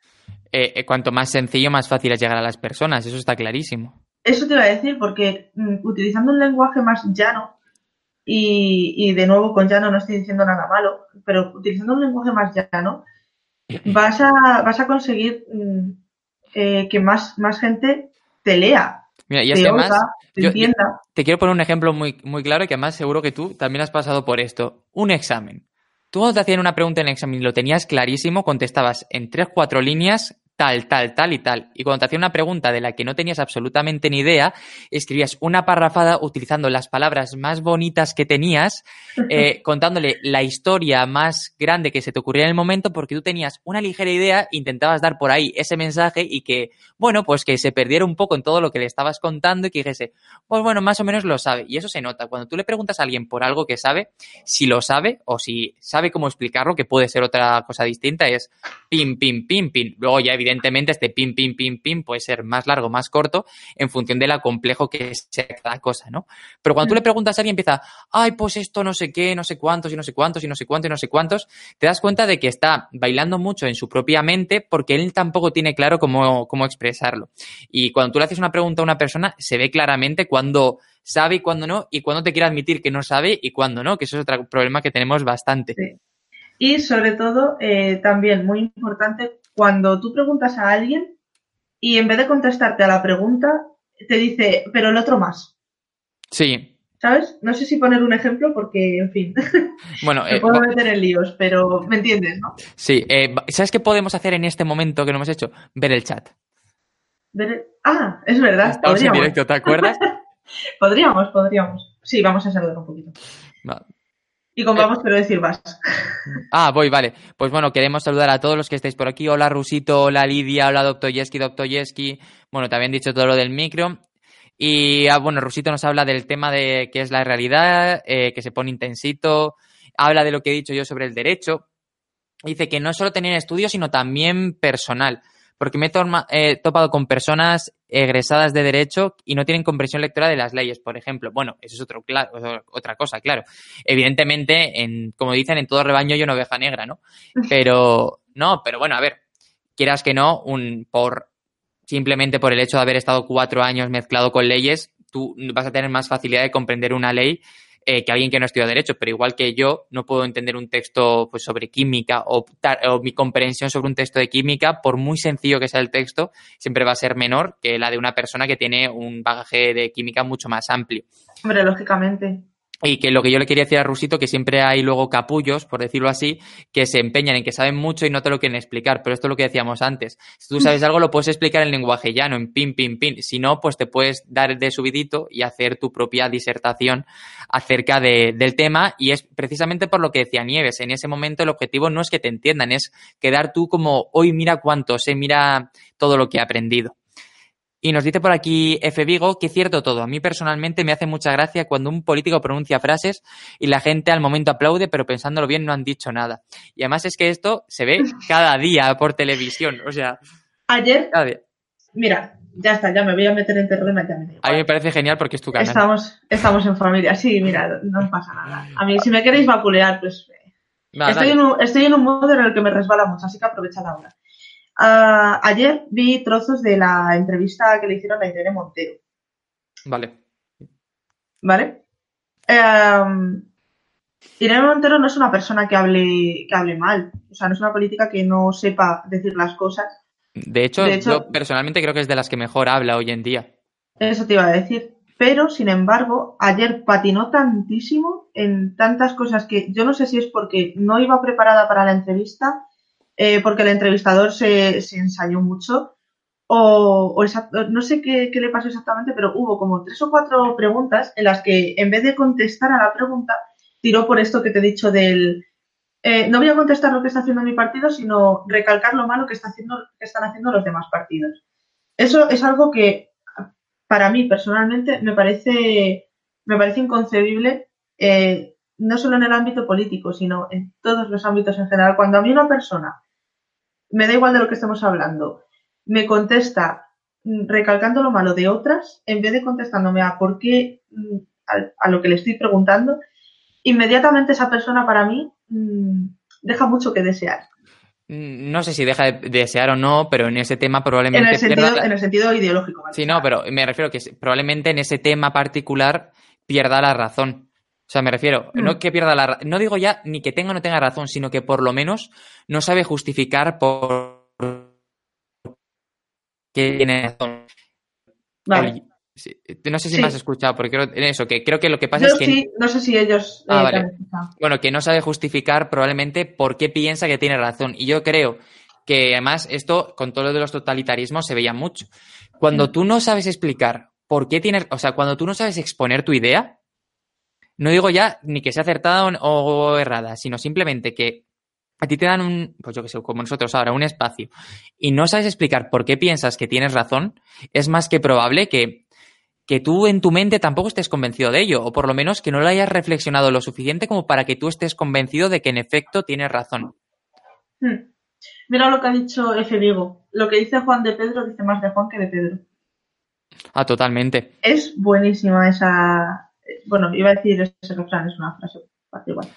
eh, cuanto más sencillo, más fácil es llegar a las personas, eso está clarísimo. Eso te iba a decir, porque mm, utilizando un lenguaje más llano, y, y, de nuevo con llano no estoy diciendo nada malo, pero utilizando un lenguaje más llano, [clears throat] vas a, vas a conseguir mm, eh, que más, más gente te lea. Mira, y es que además, te, yo, yo te quiero poner un ejemplo muy, muy claro y que además seguro que tú también has pasado por esto. Un examen. Tú cuando te hacían una pregunta en el examen y lo tenías clarísimo, contestabas en tres, cuatro líneas tal, tal, tal y tal. Y cuando te hacía una pregunta de la que no tenías absolutamente ni idea, escribías una parrafada utilizando las palabras más bonitas que tenías, [laughs] eh, contándole la historia más grande que se te ocurría en el momento, porque tú tenías una ligera idea, intentabas dar por ahí ese mensaje y que, bueno, pues que se perdiera un poco en todo lo que le estabas contando y que dijese, pues bueno, más o menos lo sabe. Y eso se nota. Cuando tú le preguntas a alguien por algo que sabe, si lo sabe o si sabe cómo explicarlo, que puede ser otra cosa distinta, es pim, pim, pim, pim. Luego ya evidentemente este pin, pin, pin, pin puede ser más largo, más corto, en función de lo complejo que sea cada cosa, ¿no? Pero cuando tú le preguntas a alguien, empieza, ay, pues esto no sé qué, no sé cuántos, y no sé cuántos, y no sé cuántos, y no sé cuántos, te das cuenta de que está bailando mucho en su propia mente porque él tampoco tiene claro cómo, cómo expresarlo. Y cuando tú le haces una pregunta a una persona, se ve claramente cuando sabe y cuándo no, y cuándo te quiere admitir que no sabe y cuándo no, que eso es otro problema que tenemos bastante. Y sobre todo, eh, también muy importante, cuando tú preguntas a alguien y en vez de contestarte a la pregunta, te dice, pero el otro más. Sí. ¿Sabes? No sé si poner un ejemplo porque, en fin, [laughs] bueno, [laughs] me eh, puedo meter en líos, pero me entiendes, ¿no? Sí. Eh, ¿Sabes qué podemos hacer en este momento que no hemos hecho? Ver el chat. Ver... Ah, es verdad. Estamos en directo, ¿te acuerdas? [laughs] podríamos, podríamos. Sí, vamos a saludar un poquito. Y con vamos, pero decir vas. Ah, voy, vale. Pues bueno, queremos saludar a todos los que estáis por aquí. Hola Rusito, hola Lidia, hola Doctor Yeski, Doctor Yeski. Bueno, te habían dicho todo lo del micro. Y ah, bueno, Rusito nos habla del tema de qué es la realidad, eh, que se pone intensito. Habla de lo que he dicho yo sobre el derecho. Dice que no es solo tener estudios, sino también personal porque me he topado con personas egresadas de derecho y no tienen comprensión lectora de las leyes, por ejemplo. Bueno, eso es otro, otra cosa, claro. Evidentemente, en, como dicen, en todo rebaño hay una oveja negra, ¿no? [laughs] Pero, no, pero bueno, a ver, quieras que no, un, por, simplemente por el hecho de haber estado cuatro años mezclado con leyes, tú vas a tener más facilidad de comprender una ley eh, que alguien que no estudia Derecho, pero igual que yo no puedo entender un texto pues, sobre química o, o, mi comprensión sobre un texto de química, por muy sencillo que sea el texto, siempre va a ser menor que la de una persona que tiene un bagaje de química mucho más amplio. Hombre, lógicamente. Y que lo que yo le quería decir a Rusito, que siempre hay luego capullos, por decirlo así, que se empeñan en que saben mucho y no te lo quieren explicar. Pero esto es lo que decíamos antes. Si tú sabes algo, lo puedes explicar en lenguaje llano, en pin, pin, pin. Si no, pues te puedes dar de subidito y hacer tu propia disertación acerca de, del tema. Y es precisamente por lo que decía Nieves. En ese momento el objetivo no es que te entiendan, es quedar tú como, hoy mira cuánto sé, mira todo lo que he aprendido. Y nos dice por aquí F. Vigo que cierto todo. A mí personalmente me hace mucha gracia cuando un político pronuncia frases y la gente al momento aplaude, pero pensándolo bien no han dicho nada. Y además es que esto se ve [laughs] cada día por televisión. O sea. Ayer. Mira, ya está, ya me voy a meter en terreno. Ya me a mí me parece genial porque es tu canal. Estamos, estamos en familia. Sí, mira, no pasa nada. A mí, si me queréis vapulear, pues. estoy, en un, estoy en un modo en el que me resbala mucho, así que aprovechad ahora. Uh, ayer vi trozos de la entrevista que le hicieron a Irene Montero. Vale. ¿Vale? Um, Irene Montero no es una persona que hable, que hable mal. O sea, no es una política que no sepa decir las cosas. De hecho, yo personalmente creo que es de las que mejor habla hoy en día. Eso te iba a decir. Pero, sin embargo, ayer patinó tantísimo en tantas cosas que yo no sé si es porque no iba preparada para la entrevista eh, porque el entrevistador se, ensayó mucho o, no sé qué, le pasó exactamente, pero hubo como tres o cuatro preguntas en las que en vez de contestar a la pregunta, tiró por esto que te he dicho del... Eh, no voy a contestar lo que está haciendo mi partido, sino recalcar lo malo que, está haciendo, que están haciendo los demás partidos. Eso es algo que para mí personalmente me parece, me parece inconcebible eh, no solo en el ámbito político, sino en todos los ámbitos en general. Cuando a mí una persona me da igual de lo que estemos hablando, me contesta mm, recalcando lo malo de otras, en vez de contestándome a por qué, mm, a, lo que le estoy preguntando, inmediatamente esa persona para mí mm, deja mucho que desear. No sé si deja de desear o no, pero en ese tema probablemente. En el sentido, en el sentido ideológico. Sí, no, pero me refiero que probablemente en ese tema particular pierda la razón. O sea, me refiero, no mm. que pierda la no digo ya ni que tenga o no tenga razón, sino que por lo menos no sabe justificar por qué tiene razón. Vale. No sé si me has escuchado, porque creo, en eso, que creo que lo que pasa es que. Sí, no sé si ellos. Ah, eh, bueno, que no sabe justificar probablemente por qué piensa que tiene razón. Y yo creo que además esto, con todo lo de los totalitarismos, se veía mucho. Cuando mm. tú no sabes explicar por qué tienes. O sea, cuando tú no sabes exponer tu idea, no digo ya ni que sea acertada o, errada, sino simplemente que a ti te dan un, pues yo que sé, como nosotros ahora, un espacio y no sabes explicar por qué piensas que tienes razón, es más que probable que, que tú en tu mente tampoco estés convencido de ello, o por lo menos que no lo hayas reflexionado lo suficiente como para que tú estés convencido de que en efecto tienes razón. Hmm. Mira lo que ha dicho F. Diego. Lo que dice Juan de Pedro dice más de Juan que de Pedro. Ah, totalmente. Es buenísima esa. Bueno, iba a decir ese refrán, es una frase igual.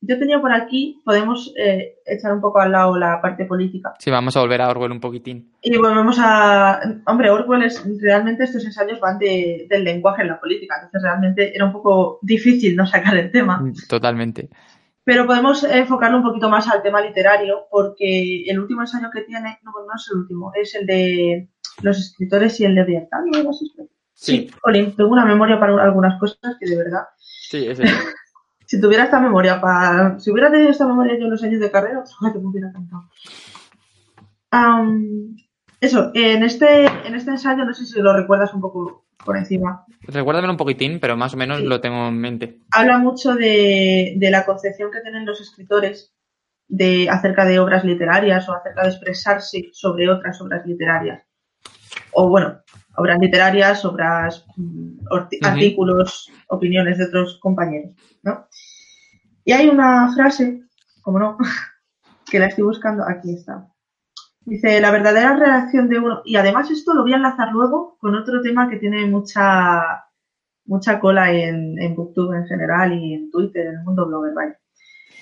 Yo tenía por aquí, podemos eh, echar un poco al lado la parte política. Sí, vamos a volver a Orwell un poquitín. Y volvemos a. Hombre, Orwell es. Realmente estos ensayos van de- del lenguaje en la política. Entonces, realmente era un poco difícil no sacar el tema. Mm, Totalmente. Pero podemos enfocarlo un poquito más al tema literario, porque el último ensayo que tiene. No, bueno, no es el último, es el de los escritores y el de ¿no? Sí, Colin, tengo una memoria para algunas cosas que de verdad. Sí, ese. [laughs] Si tuviera esta memoria para. Si hubiera tenido esta memoria yo en los años de carrera, ojalá que me hubiera cantado. Eso, en este, en este ensayo, no sé si lo recuerdas un poco por encima, Recuérdamelo un poquitín, pero más o menos Sí. lo tengo en mente. habla mucho de, de la concepción que tienen los escritores de, acerca de obras literarias o acerca de expresarse sobre otras obras literarias. O bueno, obras literarias, obras, mm, artículos, opiniones de otros compañeros, ¿no? Y hay una frase, como no, [laughs] que la estoy buscando, aquí está. Dice, la verdadera reacción de uno, y además esto lo voy a enlazar luego con otro tema que tiene mucha, mucha cola en, en Booktube en general y en Twitter, en el mundo blogger, vaya.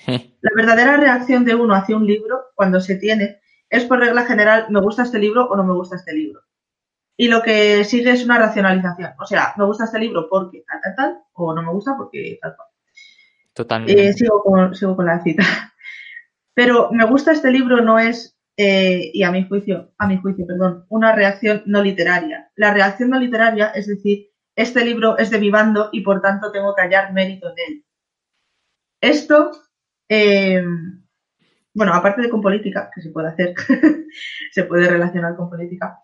[laughs] La verdadera reacción de uno hacia un libro, cuando se tiene, es por regla general, me gusta este libro o no me gusta este libro. Y lo que sigue es una racionalización. O sea, me gusta este libro porque tal, tal, tal, o no me gusta porque tal, tal. Totalmente. Eh, sigo, con, sigo con la cita. Pero me gusta este libro no es, eh, y a mi juicio, a mi juicio, perdón, una reacción no literaria. La reacción no literaria es decir, este libro es de mi bando y por tanto tengo que hallar mérito en él. Esto, eh, bueno, aparte de con política, que se puede hacer, [laughs] se puede relacionar con política,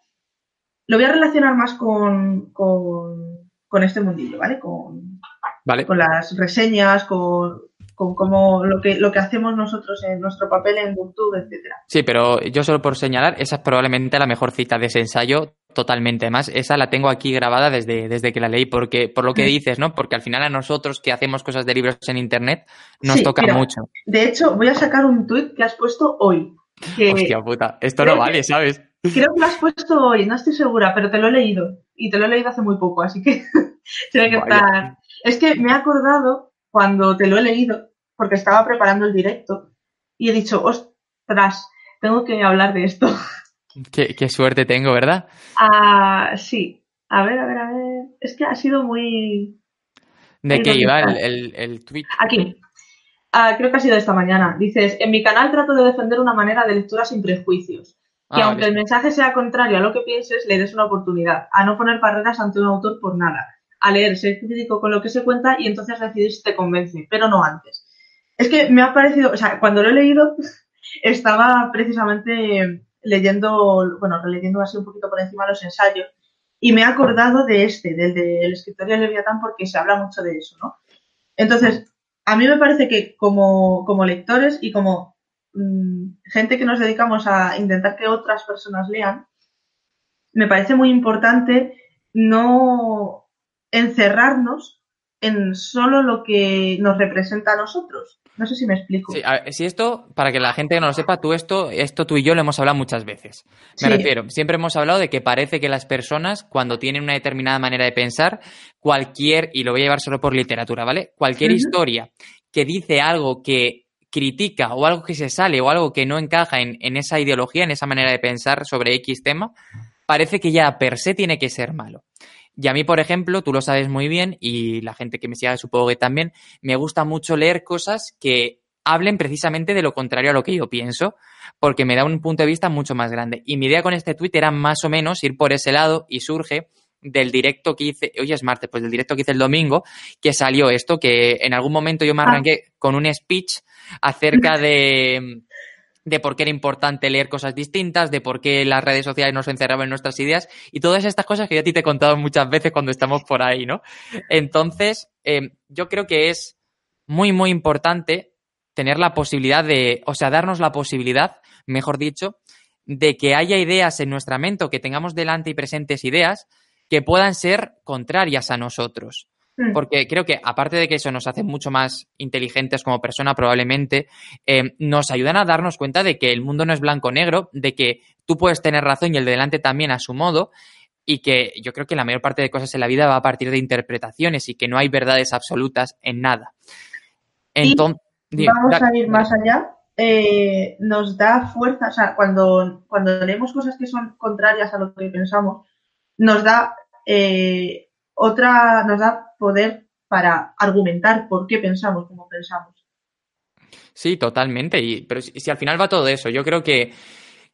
lo voy a relacionar más con, con, con este mundillo, ¿vale? Con, Vale. con las reseñas, con, con cómo lo que, lo que hacemos nosotros en nuestro papel en YouTube, etcétera. Sí, pero yo solo por señalar, esa es probablemente la mejor cita de ese ensayo, totalmente. Además, esa la tengo aquí grabada desde, desde que la leí, porque por lo que Mm. dices, ¿no? Porque al final a nosotros que hacemos cosas de libros en internet nos Sí, toca mira. mucho. De hecho, voy a sacar un tuit que has puesto hoy. Que Hostia puta, esto no que- vale, ¿sabes? Creo que lo has puesto hoy, no estoy segura, pero te lo he leído. Y te lo he leído hace muy poco, así que [laughs] tiene que estar. Es que me he acordado cuando te lo he leído, porque estaba preparando el directo, y he dicho, ostras, tengo que hablar de esto. [laughs] Qué, qué suerte tengo, ¿verdad? Ah, sí. A ver, a ver, a ver. Es que ha sido muy. ¿De qué iba el, el, el tweet? Aquí. Ah, creo que ha sido esta mañana. Dices, en mi canal trato de defender una manera de lectura sin prejuicios. Que Ah, aunque vale. el mensaje sea contrario a lo que pienses, le des una oportunidad. A no poner barreras ante un autor por nada. A leer, ser crítico con lo que se cuenta y entonces decidir si te convence, pero no antes. Es que me ha parecido, o sea, cuando lo he leído, [laughs] estaba precisamente leyendo, bueno, releyendo así un poquito por encima los ensayos y me he acordado de este, del del escritorio de Leviatán, porque se habla mucho de eso, ¿no? Entonces, a mí me parece que como, como lectores y como gente que nos dedicamos a intentar que otras personas lean, me parece muy importante no encerrarnos en solo lo que nos representa a nosotros. No sé si me explico. Sí, ver, si esto, para que la gente que no lo sepa, tú esto, esto tú y yo lo hemos hablado muchas veces. Me Sí. refiero, siempre hemos hablado de que parece que las personas, cuando tienen una determinada manera de pensar, cualquier, y lo voy a llevar solo por literatura, ¿vale? Cualquier historia que dice algo que critica o algo que se sale o algo que no encaja en, en esa ideología, en esa manera de pensar sobre X tema, parece que ya per se tiene que ser malo. Y a mí, por ejemplo, tú lo sabes muy bien y la gente que me sigue supongo que también, me gusta mucho leer cosas que hablen precisamente de lo contrario a lo que yo pienso, porque me da un punto de vista mucho más grande. Y mi idea con este tweet era más o menos ir por ese lado y surge del directo que hice, hoy es martes, pues del directo que hice el domingo, que salió esto, que en algún momento yo me Ah. arranqué con un speech acerca [laughs] de, de por qué era importante leer cosas distintas, de por qué las redes sociales nos encerraban en nuestras ideas y todas estas cosas que yo a ti te he contado muchas veces cuando estamos por ahí, ¿no? Entonces, eh, yo creo que es muy, muy importante tener la posibilidad de, o sea, darnos la posibilidad, mejor dicho, de que haya ideas en nuestra mente o que tengamos delante y presentes ideas que puedan ser contrarias a nosotros. Mm. Porque creo que, aparte de que eso nos hace mucho más inteligentes como persona, probablemente, eh, nos ayudan a darnos cuenta de que el mundo no es blanco-negro, de que tú puedes tener razón y el de delante también a su modo, y que yo creo que la mayor parte de cosas en la vida va a partir de interpretaciones y que no hay verdades absolutas en nada. Entonces, vamos a ir más allá. Eh, nos da fuerza, o sea, cuando, cuando leemos cosas que son contrarias a lo que pensamos, nos da eh, otra, nos da poder para argumentar por qué pensamos como pensamos. Sí, totalmente. Y, pero si, si, al final va todo eso, yo creo que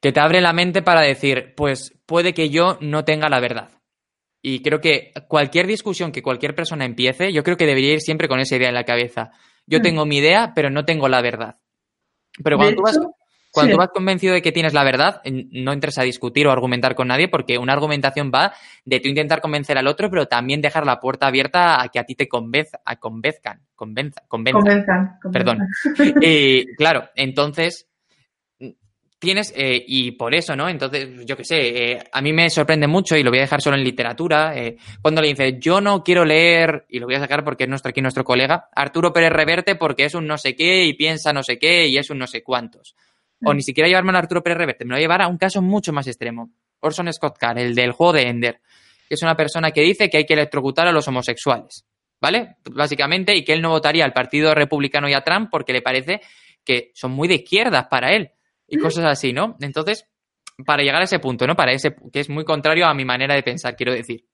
que te abre la mente para decir, pues puede que yo no tenga la verdad. Y creo que cualquier discusión que cualquier persona empiece, yo creo que debería ir siempre con esa idea en la cabeza. Yo hmm. tengo mi idea, pero no tengo la verdad. Pero cuando, tú, vas, cuando vas convencido de que tienes la verdad, no entres a discutir o argumentar con nadie, porque una argumentación va de tú intentar convencer al otro, pero también dejar la puerta abierta a que a ti te convenza, a convenzcan, convenza, convenzan. Perdón. y [laughs] claro, entonces tienes, eh, y por eso, ¿no? Entonces, yo qué sé, eh, a mí me sorprende mucho, y lo voy a dejar solo en literatura, eh, cuando le dices, yo no quiero leer, y lo voy a sacar porque es nuestro, aquí nuestro colega, Arturo Pérez Reverte porque es un no sé qué y piensa no sé qué y es un no sé cuántos. O mm. ni siquiera llevarme a Arturo Pérez Reverte, me lo voy a llevar a un caso mucho más extremo. Orson Scott Card, el del juego de Ender, que es una persona que dice que hay que electrocutar a los homosexuales, ¿vale? Básicamente, y que él no votaría al Partido Republicano y a Trump porque le parece que son muy de izquierdas para él y cosas así, ¿no? Entonces, para llegar a ese punto, ¿no? Para ese, que es muy contrario a mi manera de pensar, quiero decir.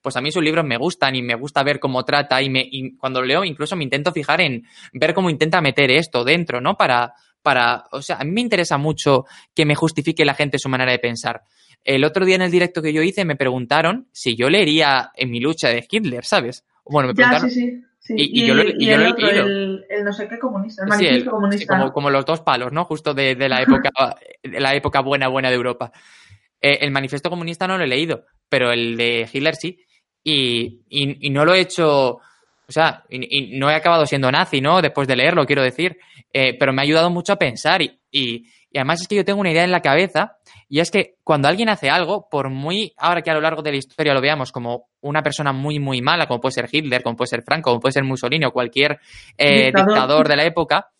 Pues a mí sus libros me gustan y me gusta ver cómo trata y, me, cuando lo leo incluso me intento fijar en ver cómo intenta meter esto dentro, ¿no? Para, para, o sea, a mí me interesa mucho que me justifique la gente su manera de pensar. El otro día en el directo que yo hice me preguntaron si yo leería en mi lucha de Hitler, ¿sabes? Bueno, me preguntaron. sí, sí. Y, yo lo, el, el, no sé qué comunista, el manifiesto comunista. como, los dos palos, ¿no? Justo de, la época, [laughs] de la época buena, buena de Europa. Eh, el manifiesto comunista no lo he leído, pero el de Hitler sí. Y, y no lo he hecho, o sea, y, no he acabado siendo nazi, ¿no? Después de leerlo, quiero decir. Eh, pero me ha ayudado mucho a pensar y, y, además es que yo tengo una idea en la cabeza y es que cuando alguien hace algo, por muy, ahora que a lo largo de la historia lo veamos como una persona muy, muy mala, como puede ser Hitler, como puede ser Franco, como puede ser Mussolini o cualquier eh, dictador. de la época,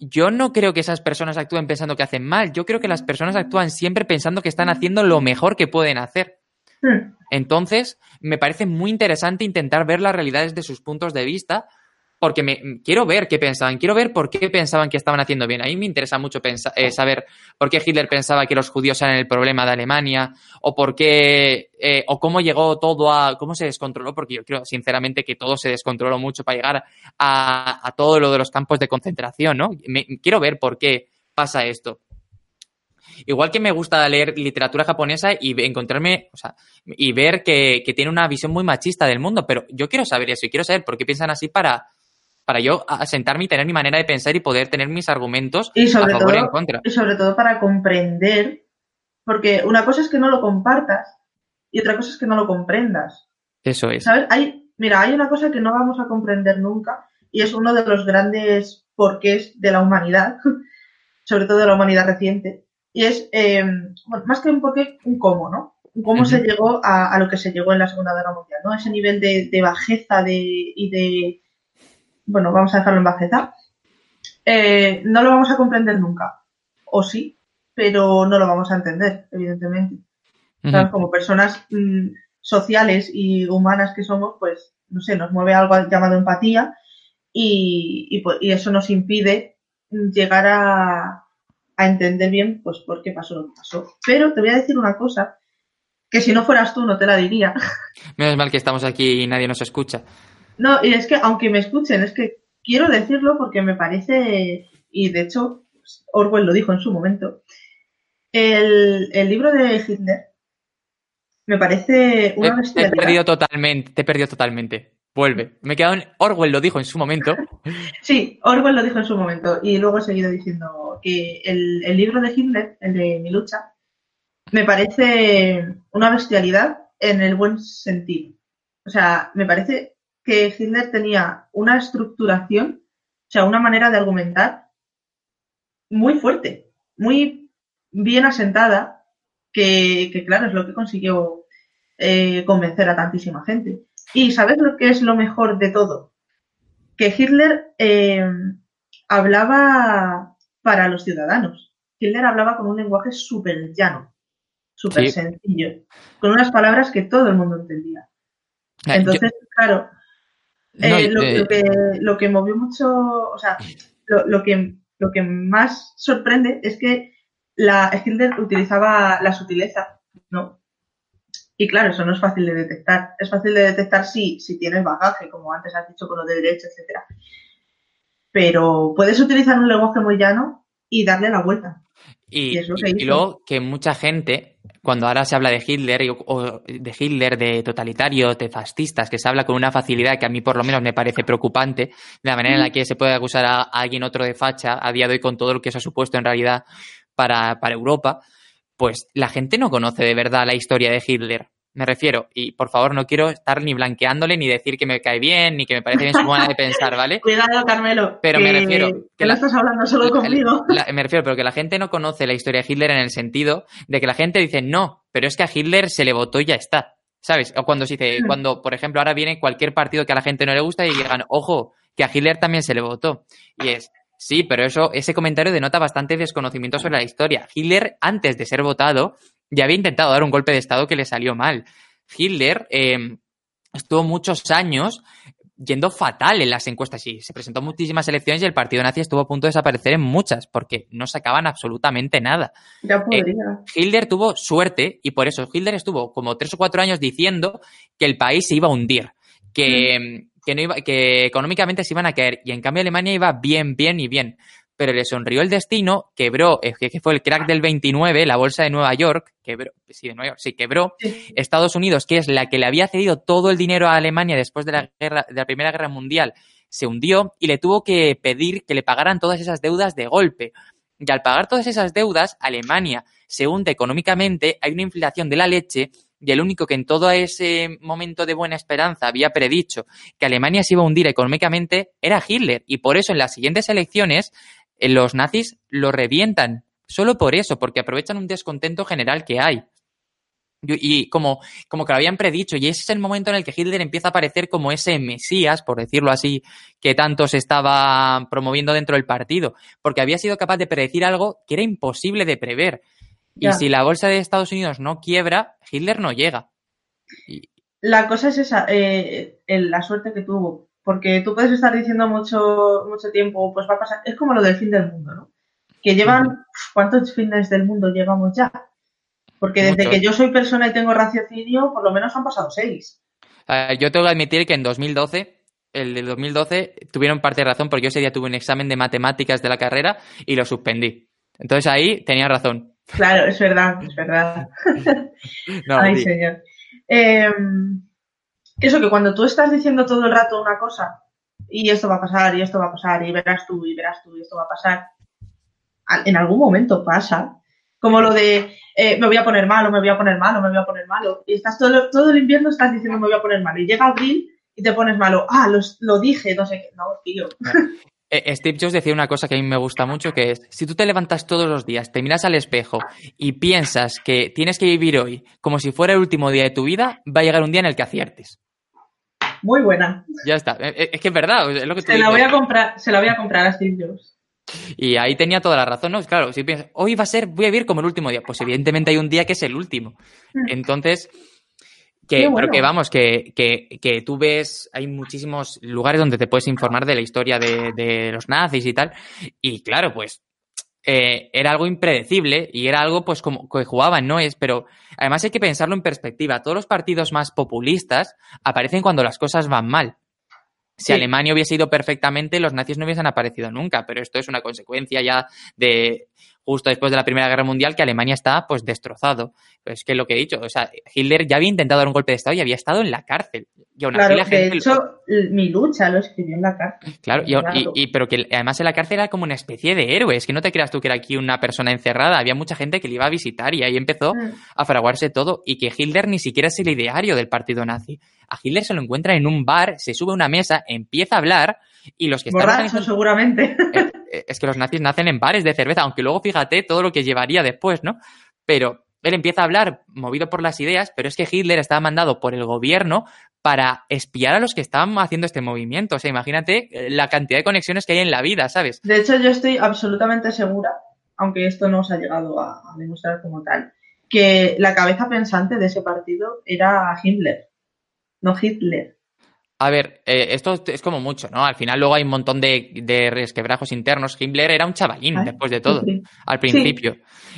yo no creo que esas personas actúen pensando que hacen mal. Yo creo que las personas actúan siempre pensando que están haciendo lo mejor que pueden hacer. Entonces, me parece muy interesante intentar ver las realidades de sus puntos de vista porque me, quiero ver qué pensaban, quiero ver por qué pensaban que estaban haciendo bien. A mí me interesa mucho eh, saber por qué Hitler pensaba que los judíos eran el problema de Alemania, o por qué, eh, o cómo llegó todo a, cómo se descontroló, porque yo creo sinceramente que todo se descontroló mucho para llegar a, todo lo de los campos de concentración, ¿no? quiero ver por qué pasa esto. Igual que me gusta leer literatura japonesa y encontrarme, o sea, y ver que, que tiene una visión muy machista del mundo, pero yo quiero saber eso y quiero saber por qué piensan así para, para yo sentarme y tener mi manera de pensar y poder tener mis argumentos y sobre a favor todo, y en contra. Y sobre todo para comprender, porque una cosa es que no lo compartas y otra cosa es que no lo comprendas. Eso es. ¿Sabes? Hay, mira, hay una cosa que no vamos a comprender nunca y es uno de los grandes porqués de la humanidad, [laughs] sobre todo de la humanidad reciente, y es, eh, más que un porqué, un cómo, ¿no? cómo se llegó a, lo que se llegó en la Segunda Guerra Mundial, ¿no? Ese nivel de, de bajeza de, y de bueno, vamos a dejarlo en bajeza, eh, no lo vamos a comprender nunca. O sí, pero no lo vamos a entender, evidentemente. Como personas mm, sociales y humanas que somos, pues, no sé, nos mueve algo llamado empatía y, pues, eso nos impide llegar a, a, entender bien, pues, por qué pasó lo que pasó. Pero te voy a decir una cosa, que si no fueras tú no te la diría. [laughs] Menos mal que estamos aquí y nadie nos escucha. No, y es que aunque me escuchen, es que quiero decirlo porque me parece, y de hecho Orwell lo dijo en su momento, el, libro de Hitler me parece una. Te he perdido totalmente, te he perdido totalmente. Vuelve. Me he en Orwell lo dijo en su momento. [laughs] Sí, Orwell lo dijo en su momento y luego he seguido diciendo que el, el libro de Hitler, el de Mi lucha, me parece una bestialidad en el buen sentido. O sea, me parece que Hitler tenía una estructuración, o sea, una manera de argumentar muy fuerte, muy bien asentada, que, claro, es lo que consiguió eh, convencer a tantísima gente. Y ¿sabes lo que es lo mejor de todo? Que Hitler eh, hablaba para los ciudadanos. Hitler hablaba con un lenguaje súper llano, súper sencillo, con unas palabras que todo el mundo entendía. Ah, Entonces, claro, eh, lo, que, lo, que, movió mucho, o sea, lo, que, lo que más sorprende es que la, Hitler utilizaba la sutileza, ¿no? Y claro, eso no es fácil de detectar. Es fácil de detectar si, si tienes bagaje, como antes has dicho con lo de derecho, etcétera. Pero puedes utilizar un lenguaje muy llano y darle la vuelta. Y, y, luego que mucha gente, cuando ahora se habla de Hitler o de Hitler, de totalitario, de fascistas, que se habla con una facilidad que a mí por lo menos me parece preocupante, de la manera en la que se puede acusar a, alguien otro de facha a día de hoy con todo lo que eso ha supuesto en realidad para, para Europa, pues la gente no conoce de verdad la historia de Hitler. Me refiero, y por favor no quiero estar ni blanqueándole ni decir que me cae bien ni que me parece bien su manera de pensar, ¿vale? [laughs] Cuidado, Carmelo. Pero me refiero. Que, lo estás hablando solo conmigo. [laughs] me refiero, pero que la gente no conoce la historia de Hitler en el sentido de que la gente dice, no, pero es que a Hitler se le votó y ya está. ¿Sabes? O cuando se dice, mm. cuando, por ejemplo, ahora viene cualquier partido que a la gente no le gusta y digan, ojo, que a Hitler también se le votó. Y es, sí, pero eso, ese comentario denota bastante desconocimiento sobre la historia. Hitler, antes de ser votado, ya había intentado dar un golpe de Estado que le salió mal. Hitler em, estuvo muchos años yendo fatal en las encuestas y se presentó muchísimas elecciones y el partido nazi estuvo a punto de desaparecer en muchas porque no sacaban absolutamente nada. Ya eh, Hitler tuvo suerte y por eso Hitler estuvo como tres o cuatro años diciendo que el país se iba a hundir, que, mm. em, que, no iba, que económicamente se iban a caer y en cambio Alemania iba bien, bien y bien pero le sonrió el destino, quebró, que fue el crack del 29, la bolsa de Nueva York, quebró, sí, de Nueva York, sí, quebró. Estados Unidos, que es la que le había cedido todo el dinero a Alemania después de la, guerra, de la Primera Guerra Mundial, se hundió y le tuvo que pedir que le pagaran todas esas deudas de golpe. Y al pagar todas esas deudas, Alemania se hunde económicamente, hay una inflación de la leche y el único que en todo ese momento de buena esperanza había predicho que Alemania se iba a hundir económicamente era Hitler. Y por eso en las siguientes elecciones eh, los nazis lo revientan. Solo por eso, porque aprovechan un descontento general que hay. Y como, como que lo habían predicho, y ese es el momento en el que Hitler empieza a aparecer como ese Mesías, por decirlo así, que tanto se estaba promoviendo dentro del partido, porque había sido capaz de predecir algo que era imposible de prever. Y si la bolsa de Estados Unidos no quiebra, Hitler no llega. La cosa es esa, eh, la suerte que tuvo, porque tú puedes estar diciendo mucho, mucho tiempo, pues va a pasar, es como lo del fin del mundo, ¿no? Que llevan, ¿cuántos fines del mundo llevamos ya? Porque desde que yo soy persona y tengo raciocinio, por lo menos han pasado seis. yo tengo que admitir que en 2012 el del 2012 tuvieron parte de razón porque yo ese día tuve un examen de matemáticas de la carrera y lo suspendí. Entonces ahí tenía razón. Claro, es verdad, es verdad. [laughs] Ay, señor. Eh, eso que cuando tú estás diciendo todo el rato una cosa y esto va a pasar y esto va a pasar y verás tú y verás tú y esto va a pasar, en algún momento pasa. Como lo de eh, me voy a poner malo, me voy a poner malo, me voy a poner malo. Y estás todo, todo el invierno estás diciendo me voy a poner malo. Y llega abril y te pones malo. Ah, lo, dije, no sé qué. No, tío. Eh, Steve Jobs decía una cosa que a mí me gusta mucho, que es, si tú te levantas todos los días, te miras al espejo y piensas que tienes que vivir hoy como si fuera el último día de tu vida, va a llegar un día en el que aciertes. Muy buena. Ya está. Eh, eh, es que es verdad. Es lo que se, la voy a comprar, se la voy a comprar a Steve Jobs. Y ahí tenía toda la razón, ¿no? Claro, si piensas, hoy va a ser, voy a vivir como el último día. Pues evidentemente hay un día que es el último. Mm. Entonces, que, pero que vamos, que, que, tú ves, hay muchísimos lugares donde te puedes informar de la historia de, de los nazis y tal. Y claro, pues eh, era algo impredecible y era algo pues como que jugaban, ¿no? Es, pero además hay que pensarlo en perspectiva. Todos los partidos más populistas aparecen cuando las cosas van mal. Si Alemania hubiese ido perfectamente, los nazis no hubiesen aparecido nunca, pero esto es una consecuencia ya de, justo después de la Primera Guerra Mundial que Alemania está pues destrozado. Pues es que lo que he dicho, o sea, Hitler ya había intentado dar un golpe de Estado y había estado en la cárcel. Y claro, de hecho, mi lucha lo escribió en la cárcel. Claro, y, pero que además en la cárcel era como una especie de héroe. Es que no te creas tú que era aquí una persona encerrada. Había mucha gente que le iba a visitar y ahí empezó mm. a fraguarse todo. Y que Hitler ni siquiera es el ideario del partido nazi. A Hitler se lo encuentra en un bar, se sube a una mesa, empieza a hablar y los que están... seguramente. [laughs] Es que los nazis nacen en bares de cerveza, aunque luego fíjate todo lo que llevaría después, ¿no? Pero él empieza a hablar movido por las ideas, pero es que Hitler estaba mandado por el gobierno para espiar a los que estaban haciendo este movimiento. O sea, imagínate eh, la cantidad de conexiones que hay en la vida, ¿sabes? De hecho, yo estoy absolutamente segura, aunque esto no os ha llegado a, demostrar como tal, que la cabeza pensante de ese partido era Himmler, no Hitler. A ver, eh, esto es como mucho, ¿no? Al final luego hay un montón de, de resquebrajos internos. Himmler era un chavalín, después de todo, al principio.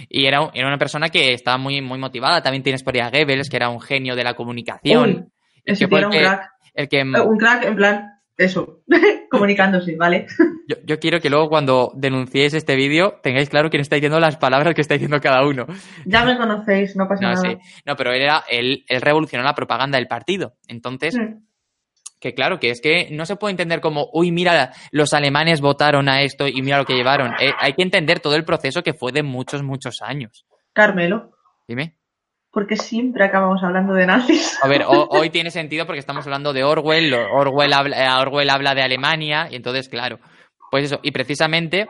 Y era, era, una persona que estaba muy, muy motivada. También tienes por ahí a Goebbels, que era un genio de la comunicación. ese era un crack. El que, eh, un crack, en plan, eso, [laughs] comunicándose, ¿vale? [laughs] Yo, yo, quiero que luego cuando denunciéis este vídeo tengáis claro quién está diciendo las palabras que está diciendo cada uno. Ya me conocéis, no pasa nada. No, pero él, era, él, él revolucionó la propaganda del partido. Entonces... Mm que claro, que es que no se puede entender como, uy, mira, los alemanes votaron a esto y mira lo que llevaron. Eh, hay que entender todo el proceso que fue de muchos, muchos años. Carmelo. Dime. Porque siempre acabamos hablando de nazis. A ver, [laughs] hoy tiene sentido porque estamos hablando de Orwell, Orwell habla, eh, Orwell habla de Alemania, y entonces, claro, pues eso, y precisamente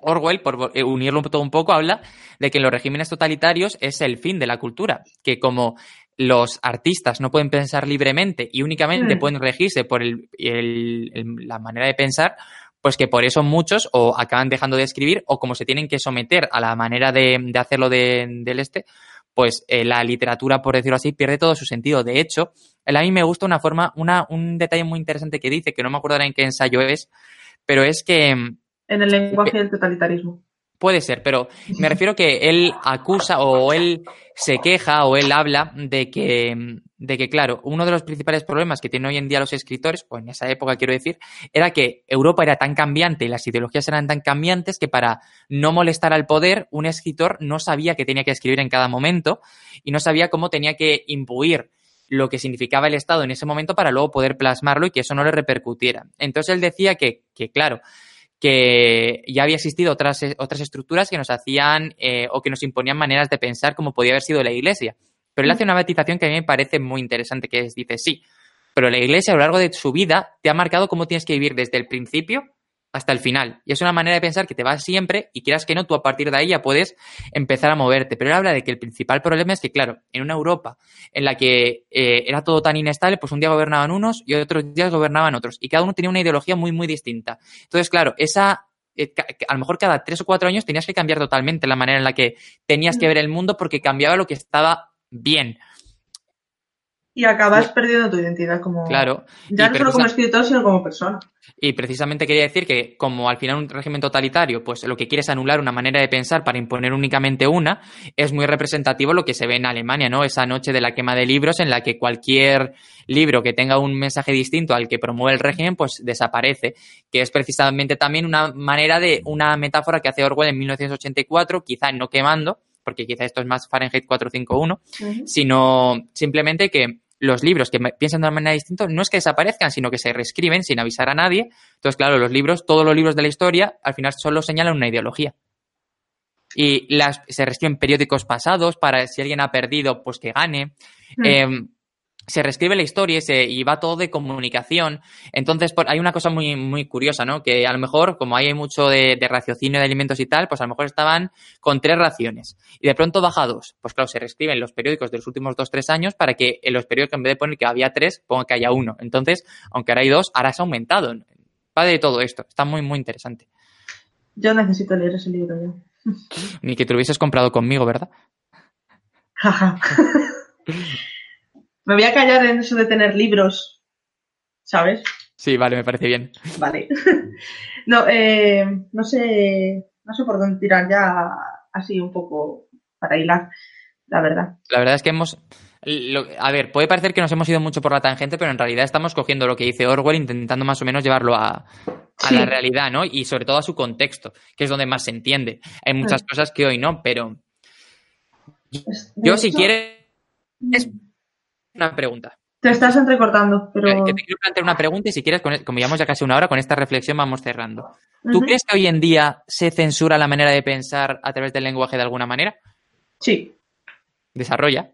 Orwell, por eh, unirlo todo un poco, habla de que en los regímenes totalitarios es el fin de la cultura, que como los artistas no pueden pensar libremente y únicamente mm. pueden regirse por la manera de pensar, pues que por eso muchos o acaban dejando de escribir o como se tienen que someter a la manera de, hacerlo del este, pues eh, la literatura, por decirlo así, pierde todo su sentido. De hecho, a mí me gusta una forma, una, un detalle muy interesante que dice, que no me acuerdo en qué ensayo es, pero es que... En el lenguaje del totalitarismo. Puede ser, pero me refiero que él acusa o él se queja o él habla de que, de que, claro, uno de los principales problemas que tienen hoy en día los escritores, o en esa época quiero decir, era que Europa era tan cambiante y las ideologías eran tan cambiantes que para no molestar al poder, un escritor no sabía qué tenía que escribir en cada momento y no sabía cómo tenía que imbuir lo que significaba el Estado en ese momento para luego poder plasmarlo y que eso no le repercutiera. Entonces él decía que, que claro, que ya había existido otras, otras estructuras que nos hacían eh, o que nos imponían maneras de pensar como podía haber sido la Iglesia. Pero él hace una matización que a mí me parece muy interesante, que es, dice, sí, pero la Iglesia a lo largo de su vida te ha marcado cómo tienes que vivir desde el principio hasta el final. Y es una manera de pensar que te va siempre y quieras que no, tú a partir de ahí ya puedes empezar a moverte. Pero él habla de que el principal problema es que, claro, en una Europa en la que eh, era todo tan inestable, pues un día gobernaban unos y otros días gobernaban otros. Y cada uno tenía una ideología muy, muy distinta. Entonces, claro, esa eh, a lo mejor cada tres o cuatro años tenías que cambiar totalmente la manera en la que tenías que ver el mundo porque cambiaba lo que estaba bien. Y acabas perdiendo tu identidad como. Claro. Ya no solo como escritor, sino como persona. Y precisamente quería decir que, como al final un régimen totalitario, pues lo que quiere es anular una manera de pensar para imponer únicamente una, es muy representativo lo que se ve en Alemania, ¿no? Esa noche de la quema de libros en la que cualquier libro que tenga un mensaje distinto al que promueve el régimen, pues desaparece. Que es precisamente también una manera de, una metáfora que hace Orwell en 1984, quizá no quemando, porque quizá esto es más Fahrenheit 451, sino simplemente que los libros que piensan de una manera distinta no es que desaparezcan, sino que se reescriben sin avisar a nadie. Entonces, claro, los libros, todos los libros de la historia, al final solo señalan una ideología. Y las, se reescriben periódicos pasados para si alguien ha perdido, pues que gane. Hmm. Em, se reescribe la historia y, se, y va todo de comunicación. Entonces, hay una cosa muy, muy curiosa, ¿no? Que a lo mejor, como hay mucho de, raciocinio de alimentos y tal, pues a lo mejor estaban con tres raciones. Y de pronto baja dos. Pues claro, se reescriben los periódicos de los últimos dos, tres años para que en los periódicos, en vez de poner que había tres, ponga que haya uno. Entonces, aunque ahora hay dos, ahora se ha aumentado. Va de todo esto. Está muy, muy interesante. Yo necesito leer ese libro ya. Ni que te lo hubieses comprado conmigo, ¿verdad? [laughs] Me voy a callar en eso de tener libros, ¿sabes? Sí, vale, me parece bien. Vale. [laughs] no, eh, no sé, no sé por dónde tirar ya así un poco para hilar, la verdad. La verdad es que hemos... a ver, puede parecer que nos hemos ido mucho por la tangente, pero en realidad estamos cogiendo lo que dice Orwell, intentando más o menos llevarlo a, la realidad, ¿no? Y sobre todo a su contexto, que es donde más se entiende. Hay muchas mm. cosas que hoy no, pero yo, si quieres, una pregunta. Te estás entrecortando, pero... te quiero plantear una pregunta y si quieres, e, como llevamos ya casi una hora, con esta reflexión vamos cerrando. ¿Tú crees que hoy en día se censura la manera de pensar a través del lenguaje de alguna manera? Sí. ¿Desarrolla?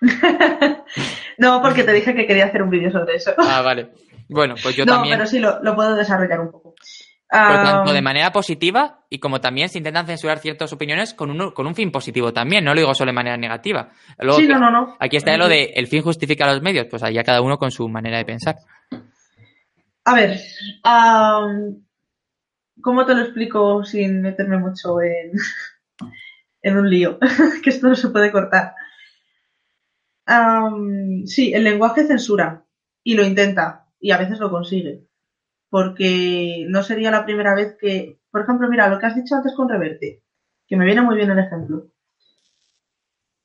[laughs] no, porque te dije que quería hacer un vídeo sobre eso. ah, vale. Bueno, pues yo también... No, pero sí, lo, puedo desarrollar un poco. Pero tanto de manera positiva y como también se intentan censurar ciertas opiniones con un, con un fin positivo también, no lo digo solo de manera negativa. sí, no, no, no. Aquí está lo de el fin justifica los medios, pues allá cada uno con su manera de pensar. A ver, ¿cómo te lo explico sin meterme mucho en, [laughs] en un lío? [laughs] que esto no se puede cortar. sí, el lenguaje censura y lo intenta y a veces lo consigue porque no sería la primera vez que, por ejemplo, mira, lo que has dicho antes con Reverte, que me viene muy bien el ejemplo.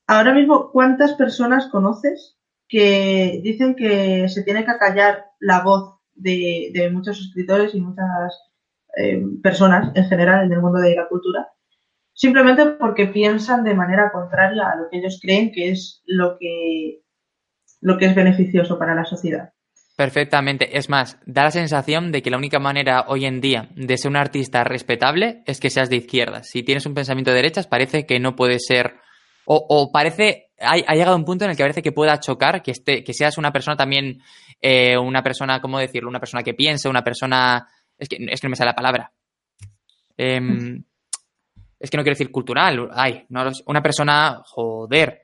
Ahora mismo, ¿cuántas personas conoces que dicen que se tiene que acallar la voz de, muchos escritores y muchas eh, personas en general en el mundo de la cultura? Simplemente porque piensan de manera contraria a lo que ellos creen que es lo que, lo que es beneficioso para la sociedad. Perfectamente. Es más, da la sensación de que la única manera hoy en día de ser un artista respetable es que seas de izquierdas. Si tienes un pensamiento de derechas, parece que no puede ser. O, parece. Ha, llegado un punto en el que parece que pueda chocar que, esté, que seas una persona también. Eh, una persona, ¿cómo decirlo? Una persona que piense, una persona. Es que, es que no me sale la palabra. Em, es que no quiero decir cultural. Ay, no, una persona. Joder.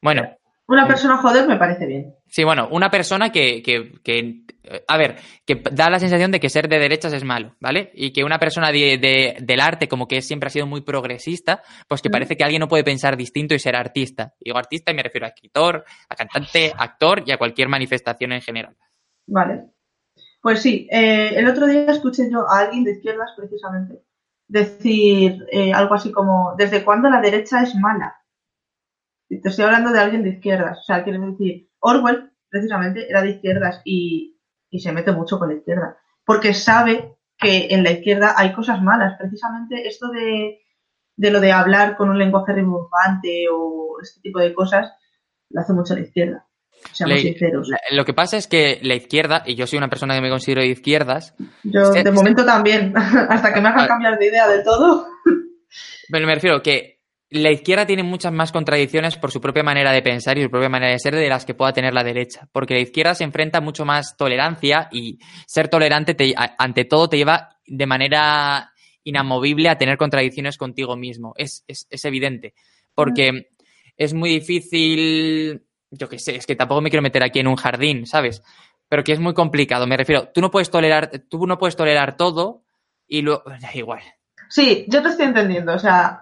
Bueno, una persona joder me parece bien. Sí, bueno, una persona que, que, que, a ver, que da la sensación de que ser de derechas es malo, ¿vale? Y que una persona de, del arte, como que siempre ha sido muy progresista, pues que parece que alguien no puede pensar distinto y ser artista. Digo artista y me refiero a escritor, a cantante, actor y a cualquier manifestación en general. Vale. Pues sí, eh, el otro día escuché yo a alguien de izquierdas, precisamente, decir eh, algo así como, ¿desde cuándo la derecha es mala? Te estoy hablando de alguien de izquierdas. O sea, quiero decir, Orwell precisamente era de izquierdas y, se mete mucho con la izquierda. Porque sabe que en la izquierda hay cosas malas. Precisamente esto de, lo de hablar con un lenguaje rimbombante o este tipo de cosas, lo hace mucho la izquierda. Seamos sinceros. lo que pasa es que la izquierda, y yo soy una persona que me considero de izquierdas. Yo, de momento también, [laughs] hasta que me hagan cambiar de idea del todo. Pero me refiero que la izquierda tiene muchas más contradicciones por su propia manera de pensar y su propia manera de ser de las que pueda tener la derecha, porque la izquierda se enfrenta mucho más tolerancia y ser tolerante ante todo te lleva de manera inamovible a tener contradicciones contigo mismo. Es, evidente, porque es muy difícil, yo qué sé, es que tampoco me quiero meter aquí en un jardín, ¿sabes? Pero que es muy complicado, me refiero, tú no puedes tolerar, tú no puedes tolerar todo y luego, da igual. Sí, yo te estoy entendiendo, o sea,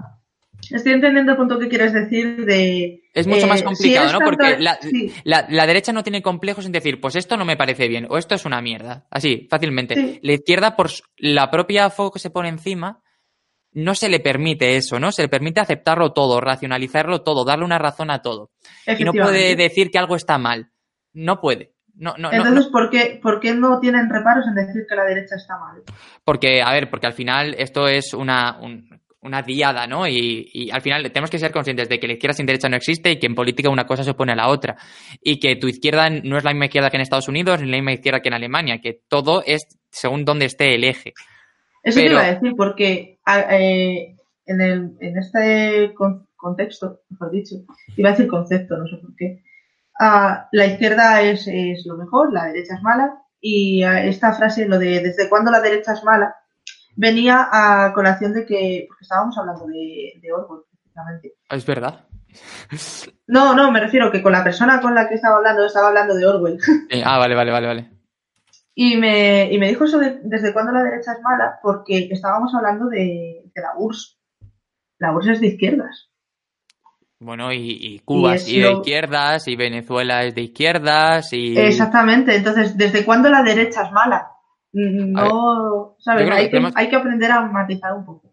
Estoy entendiendo el punto que quieres decir de... Es mucho más eh, complicado, ¿no? Porque la, derecha no tiene complejos en decir, pues esto no me parece bien o esto es una mierda. Así, fácilmente. La izquierda, por la propia foco que se pone encima, no se le permite eso, ¿no? Se le permite aceptarlo todo, racionalizarlo todo, darle una razón a todo. Y no puede decir que algo está mal. No puede. No, no, Entonces, ¿por, qué, ¿por qué no tienen reparos en decir que la derecha está mal? Porque, a ver, porque al final esto es una, una diada, ¿no? Y, al final tenemos que ser conscientes de que la izquierda sin derecha no existe y que en política una cosa se opone a la otra. Y que tu izquierda no es la misma izquierda que en Estados Unidos ni la misma izquierda que en Alemania, que todo es según donde esté el eje. Eso te iba a decir, porque eh, en, el, en este contexto, mejor dicho, iba a decir concepto, no sé por qué, la izquierda es, es, lo mejor, la derecha es mala, y esta frase, lo de desde cuándo la derecha es mala, venía a colación de que, porque estábamos hablando de, de Orwell, precisamente. Ah, es verdad. No, no, me refiero que con la persona con la que estaba hablando, estaba hablando de Orwell. [laughs] ah, vale, vale, vale, vale. Y me, y me dijo eso de desde cuándo la derecha es mala, porque estábamos hablando de, la URSS. La URSS es de izquierdas. Bueno, y, Cuba es de izquierdas, y Venezuela es de izquierdas, y... Exactamente, entonces, ¿desde cuándo la derecha es mala? No, ¿sabes? Hay que, hay que aprender a matizar un poco.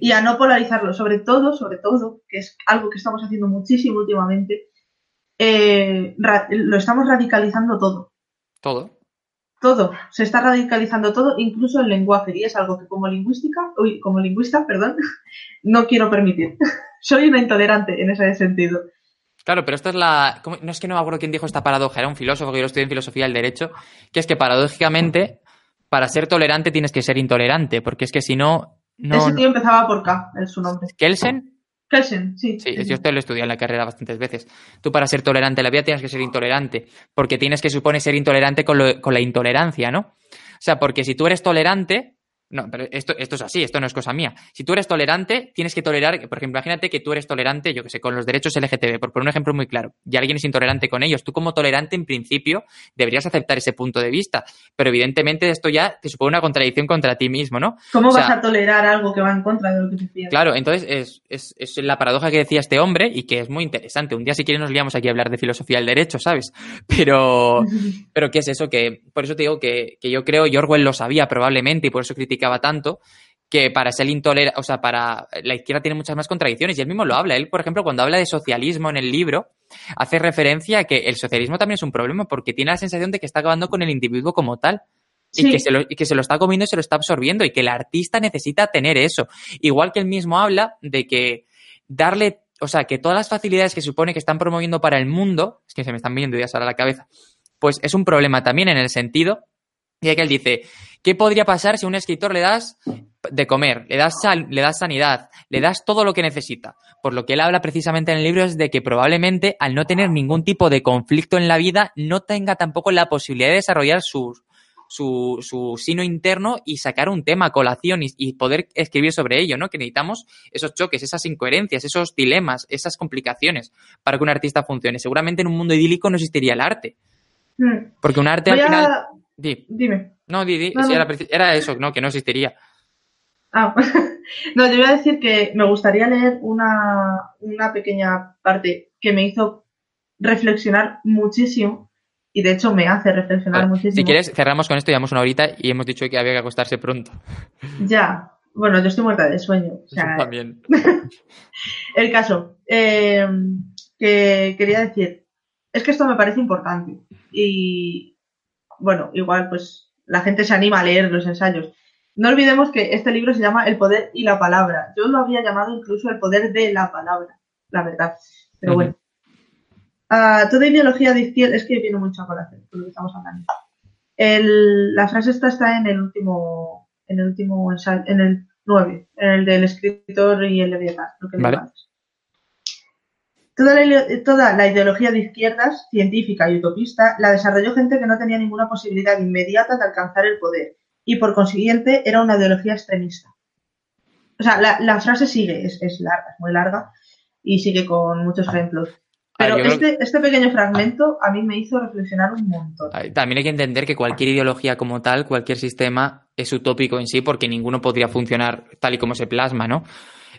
Y a no polarizarlo, sobre todo, sobre todo, que es algo que estamos haciendo muchísimo últimamente, eh, lo estamos radicalizando todo. ¿Todo? Todo. Se está radicalizando todo, incluso el lenguaje. Y es algo que como lingüística, uy, como lingüista, perdón, [laughs] no quiero permitir. [laughs] Soy una intolerante en ese sentido. Claro, pero esto es la. No es que no me acuerdo quién dijo esta paradoja, era un filósofo que yo estudié en filosofía del derecho, que es que paradójicamente, para ser tolerante tienes que ser intolerante, porque es que si no. Ese tío empezaba por K, es su nombre. ¿Kelsen? Kelsen, sí. Sí, yo esto lo he estudiado en la carrera bastantes veces. Tú para ser tolerante en la vida tienes que ser intolerante, porque tienes que supone ser intolerante con, con la intolerancia, ¿no? O sea, porque si tú eres tolerante, No, pero esto, esto es así, esto no es cosa mía. Si tú eres tolerante, tienes que tolerar, por ejemplo, imagínate que tú eres tolerante, yo que sé, con los derechos LGTB, por poner un ejemplo muy claro, y alguien es intolerante con ellos. Tú como tolerante, en principio, deberías aceptar ese punto de vista, pero evidentemente esto ya te supone una contradicción contra ti mismo, ¿no? ¿Cómo vas a tolerar algo que va en contra de lo que tú piensas? Claro, entonces es, es, es, la paradoja que decía este hombre y que es muy interesante. Un día si quieres nos liamos aquí a hablar de filosofía del derecho, ¿sabes? Pero, [laughs] pero ¿qué es eso? Que por eso te digo que, que yo creo, y Orwell lo sabía probablemente y por eso criticaba tanto, que para ser intolerante, o sea, para la izquierda tiene muchas más contradicciones y él mismo lo habla. Él, por ejemplo, cuando habla de socialismo en el libro, hace referencia a que el socialismo también es un problema porque tiene la sensación de que está acabando con el individuo como tal. Y, que se lo, y que se lo está comiendo y se lo está absorbiendo y que el artista necesita tener eso. Igual que él mismo habla de que darle, o sea, que todas las facilidades que supone que están promoviendo para el mundo, es que se me están viendo ideas ahora a la cabeza, pues es un problema también en el sentido de que él dice, ¿qué podría pasar si a un escritor le das de comer, le das, sal, le das sanidad, le das todo lo que necesita. Por lo que él habla precisamente en el libro es de que probablemente al no tener ningún tipo de conflicto en la vida, no tenga tampoco la posibilidad de desarrollar su, su, su sino interno y sacar un tema a colación y, y, poder escribir sobre ello, ¿no? Que necesitamos esos choques, esas incoherencias, esos dilemas, esas complicaciones para que un artista funcione. Seguramente en un mundo idílico no existiría el arte. Hmm. Porque un arte al final... Dime. No, di, di. Era, era, eso, no, que no existiría. Ah, [laughs] no, yo iba a decir que me gustaría leer una, una pequeña parte que me hizo reflexionar muchísimo y de hecho me hace reflexionar muchísimo. Si quieres, cerramos con esto, llevamos una horita y hemos dicho que había que acostarse pronto. [laughs] Ya, bueno, yo estoy muerta de sueño. O sea, también. [laughs] el caso, eh, que quería decir, es que esto me parece importante y bueno, igual pues la gente se anima a leer los ensayos. No olvidemos que este libro se llama El poder y la palabra. Yo lo había llamado incluso El poder de la palabra, la verdad. Pero bueno. Uh, toda ideología de izquierda, es que viene mucho a colación, lo que estamos hablando. El, la frase esta está en el último, en el último ensayo, en el 9, en el del escritor y el de lo que vale. Toda la, toda la, ideología de izquierdas, científica y utopista, la desarrolló gente que no tenía ninguna posibilidad inmediata de alcanzar el poder y por consiguiente era una ideología extremista. O sea, la, frase sigue, es, larga, es muy larga y sigue con muchos ejemplos. Pero este, este, pequeño fragmento a mí me hizo reflexionar un montón. También hay que entender que cualquier ideología como tal, cualquier sistema es utópico en sí porque ninguno podría funcionar tal y como se plasma, ¿no?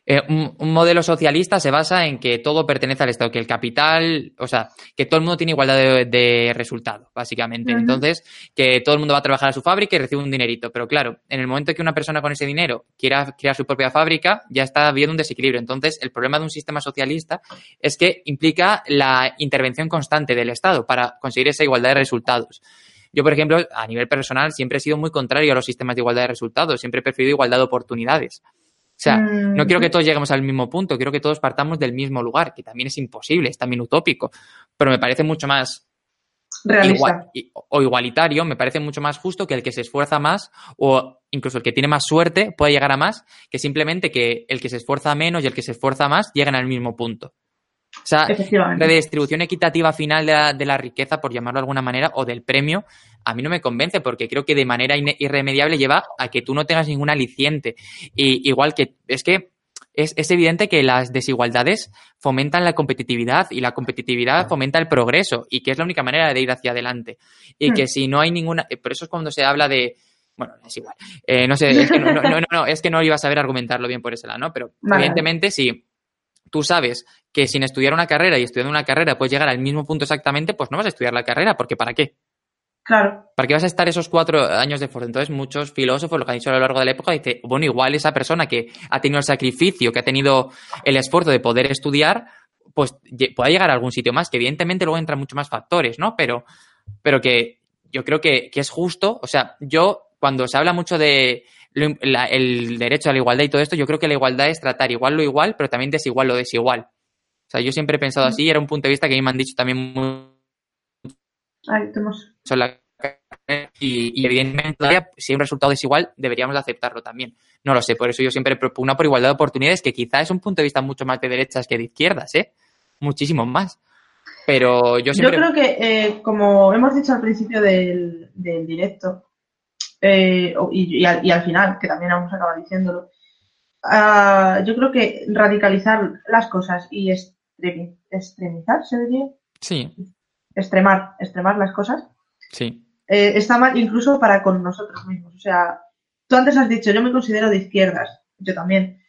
Eh, un, modelo socialista se basa en que todo pertenece al Estado, que el capital, o sea, que todo el mundo tiene igualdad de, de resultado, básicamente. Entonces, que todo el mundo va a trabajar a su fábrica y recibe un dinerito. Pero claro, en el momento que una persona con ese dinero quiera crear su propia fábrica, ya está habiendo un desequilibrio. Entonces, el problema de un sistema socialista es que implica la intervención constante del Estado para conseguir esa igualdad de resultados. Yo, por ejemplo, a nivel personal, siempre he sido muy contrario a los sistemas de igualdad de resultados. Siempre he preferido igualdad de oportunidades. O sea, no quiero que mm. todos lleguemos al mismo punto, quiero que todos partamos del mismo lugar, que también es imposible, es también utópico, pero me parece mucho más Realista. o igualitario, me parece mucho más justo que el que se esfuerza más o incluso el que tiene más suerte pueda llegar a más que simplemente que el que se esfuerza menos y el que se esfuerza más lleguen al mismo punto. O sea, la distribución equitativa final de la, de la, riqueza, por llamarlo de alguna manera, o del premio, a mí no me convence porque creo que de manera irremediable lleva a que tú no tengas ningún aliciente. Y igual que es que es, es, evidente que las desigualdades fomentan la competitividad y la competitividad fomenta el progreso y que es la única manera de ir hacia adelante. Y hmm. que si no hay ninguna... Por eso es cuando se habla de... Bueno, es igual. Eh, no sé, es que no, no, no, es que no iba a saber argumentarlo bien por ese lado, ¿no? Pero evidentemente sí tú sabes que sin estudiar una carrera y estudiando una carrera puedes llegar al mismo punto exactamente, pues no vas a estudiar la carrera, porque ¿para qué? Claro. ¿Para qué vas a estar esos cuatro años de esfuerzo? Entonces, muchos filósofos, lo que han dicho a lo largo de la época, dice, bueno, igual esa persona que ha tenido el sacrificio, que ha tenido el esfuerzo de poder estudiar, pues pueda llegar a algún sitio más, que evidentemente luego entran muchos más factores, ¿no? Pero, pero que yo creo que, que es justo, o sea, yo cuando se habla mucho de el derecho a la igualdad y todo esto, yo creo que la igualdad es tratar igual lo igual, pero también desigual lo desigual. O sea, yo siempre he pensado así, era un punto de vista que a mí me han dicho también muy... Ahí tenemos. Y, y, evidentemente, si hay un resultado desigual, deberíamos de aceptarlo también. No lo sé, por eso yo siempre propongo por igualdad de oportunidades, que quizá es un punto de vista mucho más de derechas que de izquierdas, ¿eh? Muchísimo más. Pero yo siempre... Yo creo que, eh, como hemos dicho al principio del, del directo, eh, y, al, final, que también vamos a acabar diciéndolo, ah, yo creo que radicalizar las cosas y extremizar, ¿se diría? Sí. Extremar, extremar las cosas. Sí. Eh, está mal incluso para con nosotros mismos. O sea, tú antes has dicho, yo me considero de izquierdas, yo también,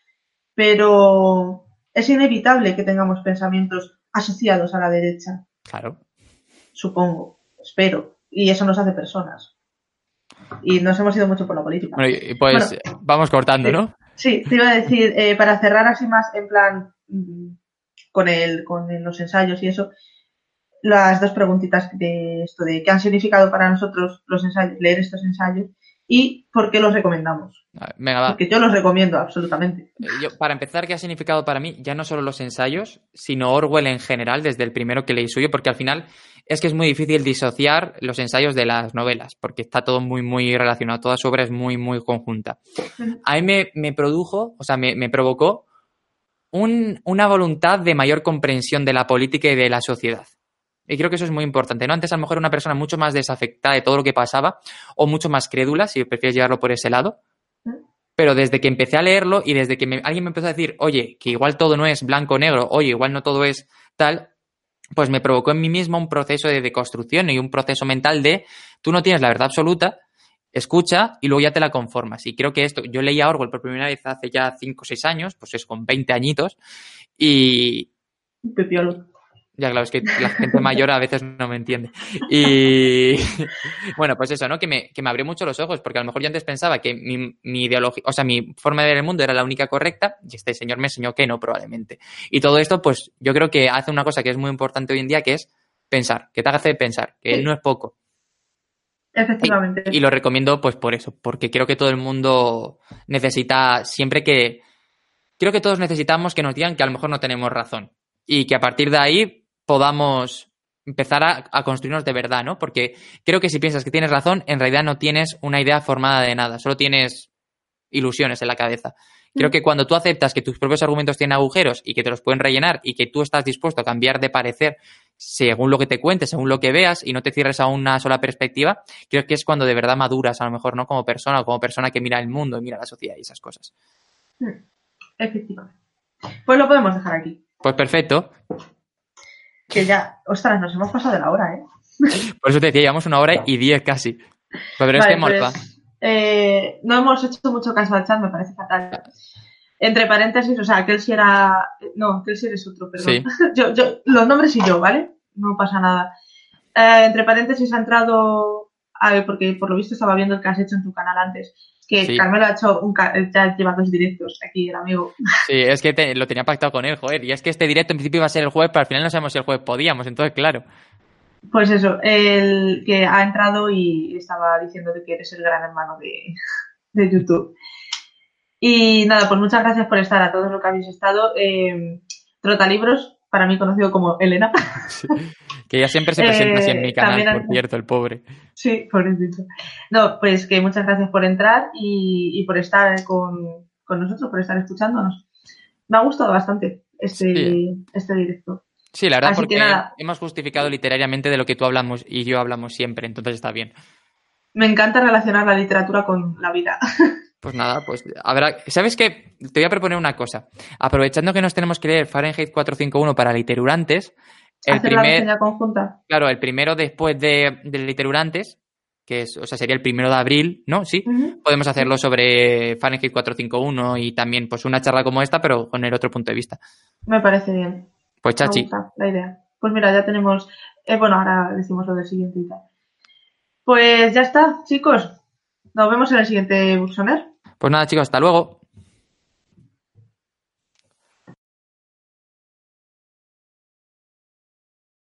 pero es inevitable que tengamos pensamientos asociados a la derecha. Claro. Supongo, espero. Y eso nos hace personas. Y nos hemos ido mucho por la política. Bueno, pues vamos cortando, ¿no? Sí, te iba a decir, eh, para cerrar así más en plan mm, con, el, con los ensayos y eso, las dos preguntitas de esto de qué han significado para nosotros los ensayos, leer estos ensayos y por qué los recomendamos. Porque yo los recomiendo absolutamente. Eh, yo, para empezar, ¿qué ha significado para mí? Ya no solo los ensayos, sino Orwell en general, desde el primero que leí suyo, porque al final es que es muy difícil disociar los ensayos de las novelas, porque está todo muy, muy relacionado, toda su obra es muy, muy conjunta. A mí me, produjo, o sea, me, provocó una voluntad de mayor comprensión de la política y de la sociedad. Y creo que eso es muy importante, ¿no? Antes a lo mejor una persona mucho más desafectada de todo lo que pasaba o mucho más crédula, si prefieres llevarlo por ese lado. Pero desde que empecé a leerlo y desde que alguien me empezó a decir, oye, que igual todo no es blanco o negro, oye, igual no todo es tal, pues me provocó en mí mismo un proceso de deconstrucción y un proceso mental de, tú no tienes la verdad absoluta, escucha y luego ya te la conformas. Y creo que esto, yo leí a Orwell por primera vez hace ya 5 o 6 años, pues es con 20 añitos, y... Ya, claro, es que la gente mayor a veces no me entiende. Y [laughs] bueno, pues eso, ¿no? Que me, que me abrió mucho los ojos, porque a lo mejor yo antes pensaba que mi, mi, ideología, o sea, mi forma de ver el mundo era la única correcta, y este señor me enseñó que no, probablemente. Y todo esto, pues yo creo que hace una cosa que es muy importante hoy en día, que es pensar, que te hace pensar, que no es poco. Efectivamente. Y, y, lo recomiendo, pues por eso, porque creo que todo el mundo necesita, siempre que. Creo que todos necesitamos que nos digan que a lo mejor no tenemos razón. Y que a partir de ahí podamos empezar a, construirnos de verdad, ¿no? Porque creo que si piensas que tienes razón, en realidad no tienes una idea formada de nada, solo tienes ilusiones en la cabeza. Creo mm. que cuando tú aceptas que tus propios argumentos tienen agujeros y que te los pueden rellenar y que tú estás dispuesto a cambiar de parecer según lo que te cuentes, según lo que veas y no te cierres a una sola perspectiva, creo que es cuando de verdad maduras, a lo mejor, ¿no? Como persona o como persona que mira el mundo y mira la sociedad y esas cosas. Mm. Efectivamente. Pues lo podemos dejar aquí. Pues perfecto. Que ya, ostras, nos hemos pasado de la hora, ¿eh? Por eso te decía, llevamos una hora y diez casi. Pero es que pues, eh, no hemos hecho mucho caso al chat, me parece fatal. Entre paréntesis, o sea, sí era. No, sí eres otro, perdón. [laughs] yo, yo, los nombres y yo, ¿vale? No pasa nada. Eh, entre paréntesis ha entrado. A ver, porque por lo visto estaba viendo el que has hecho en tu canal antes que Carmelo ha hecho un ya lleva dos directos aquí, el amigo. [laughs] Sí, es que lo tenía pactado con él, joder. Y es que este directo en principio iba a ser el jueves, pero al final no sabemos si el jueves podíamos, entonces claro. Pues eso, el que ha entrado y estaba diciendo que eres el gran hermano de, [laughs] de YouTube. Y nada, pues muchas gracias por estar a todos los que habéis estado. Eh, Trotalibros, para mí conocido como Elena. [laughs] que ella siempre se presenta así en mi eh, canal, por cierto, el pobre. Sí, pobrecito. No, pues que muchas gracias por entrar y, por estar con, nosotros, por estar escuchándonos. Me ha gustado bastante este, este directo. Sí, la verdad, porque hemos justificado literariamente de lo que tú hablamos y yo hablamos siempre, entonces está bien. Me encanta relacionar la literatura con la vida. [laughs] Pues nada, pues habrá. ¿Sabes qué? Te voy a proponer una cosa. Aprovechando que nos tenemos que leer Fahrenheit 451 para literurantes, el primer. conjunta. Claro, el primero después de, de literurantes, que es, o sea, sería el primero de abril, ¿no? Sí. Podemos hacerlo sobre Fahrenheit 451 y también, pues, una charla como esta, pero con el otro punto de vista. Me parece bien. Pues chachi. la idea. Pues mira, ya tenemos. Eh, bueno, ahora decimos lo del siguiente y tal. Pues ya está, chicos. Nos vemos en el siguiente Bursoner. Pues nada, chicos, hasta luego.